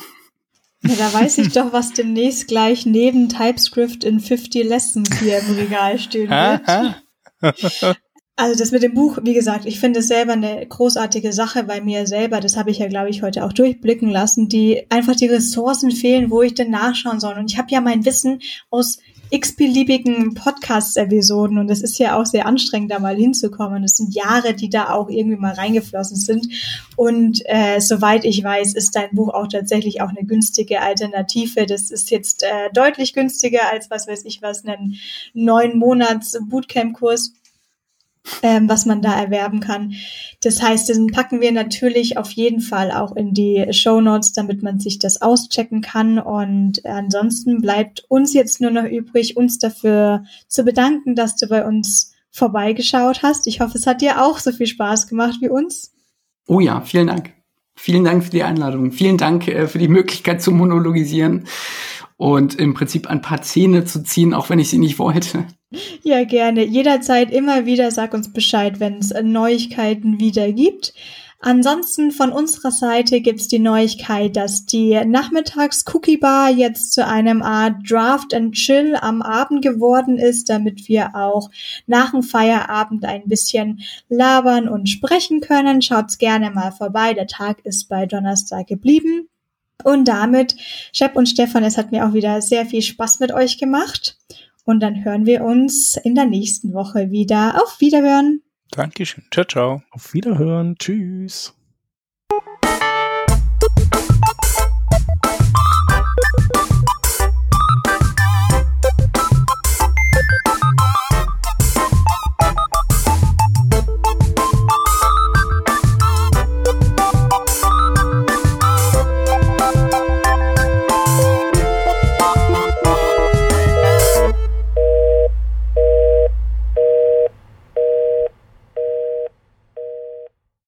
Ja, da weiß ich doch, was demnächst gleich neben TypeScript in 50 Lessons hier im Regal stehen wird. [laughs] Also das mit dem Buch, wie gesagt, ich finde es selber eine großartige Sache bei mir selber. Das habe ich ja, glaube ich, heute auch durchblicken lassen, die einfach die Ressourcen fehlen, wo ich denn nachschauen soll. Und ich habe ja mein Wissen aus x-beliebigen Podcast-Episoden und es ist ja auch sehr anstrengend, da mal hinzukommen. Es sind Jahre, die da auch irgendwie mal reingeflossen sind. Und äh, soweit ich weiß, ist dein Buch auch tatsächlich auch eine günstige Alternative. Das ist jetzt äh, deutlich günstiger als was weiß ich was, einen neun Monats Bootcamp-Kurs ähm, was man da erwerben kann. Das heißt, den packen wir natürlich auf jeden Fall auch in die Show Notes, damit man sich das auschecken kann. Und ansonsten bleibt uns jetzt nur noch übrig, uns dafür zu bedanken, dass du bei uns vorbeigeschaut hast. Ich hoffe, es hat dir auch so viel Spaß gemacht wie uns. Oh ja, vielen Dank. Vielen Dank für die Einladung. Vielen Dank äh, für die Möglichkeit zu monologisieren und im Prinzip ein paar Zähne zu ziehen, auch wenn ich sie nicht wollte. [laughs] Ja, gerne. Jederzeit immer wieder sag uns Bescheid, wenn es Neuigkeiten wieder gibt. Ansonsten von unserer Seite gibt's die Neuigkeit, dass die Nachmittags-Cookie Bar jetzt zu einem Art Draft and Chill am Abend geworden ist, damit wir auch nach dem Feierabend ein bisschen labern und sprechen können. Schaut's gerne mal vorbei. Der Tag ist bei Donnerstag geblieben. Und damit, Shep und Stefan, es hat mir auch wieder sehr viel Spaß mit euch gemacht. Und dann hören wir uns in der nächsten Woche wieder. Auf Wiederhören! Dankeschön. Ciao, ciao. Auf Wiederhören. Tschüss.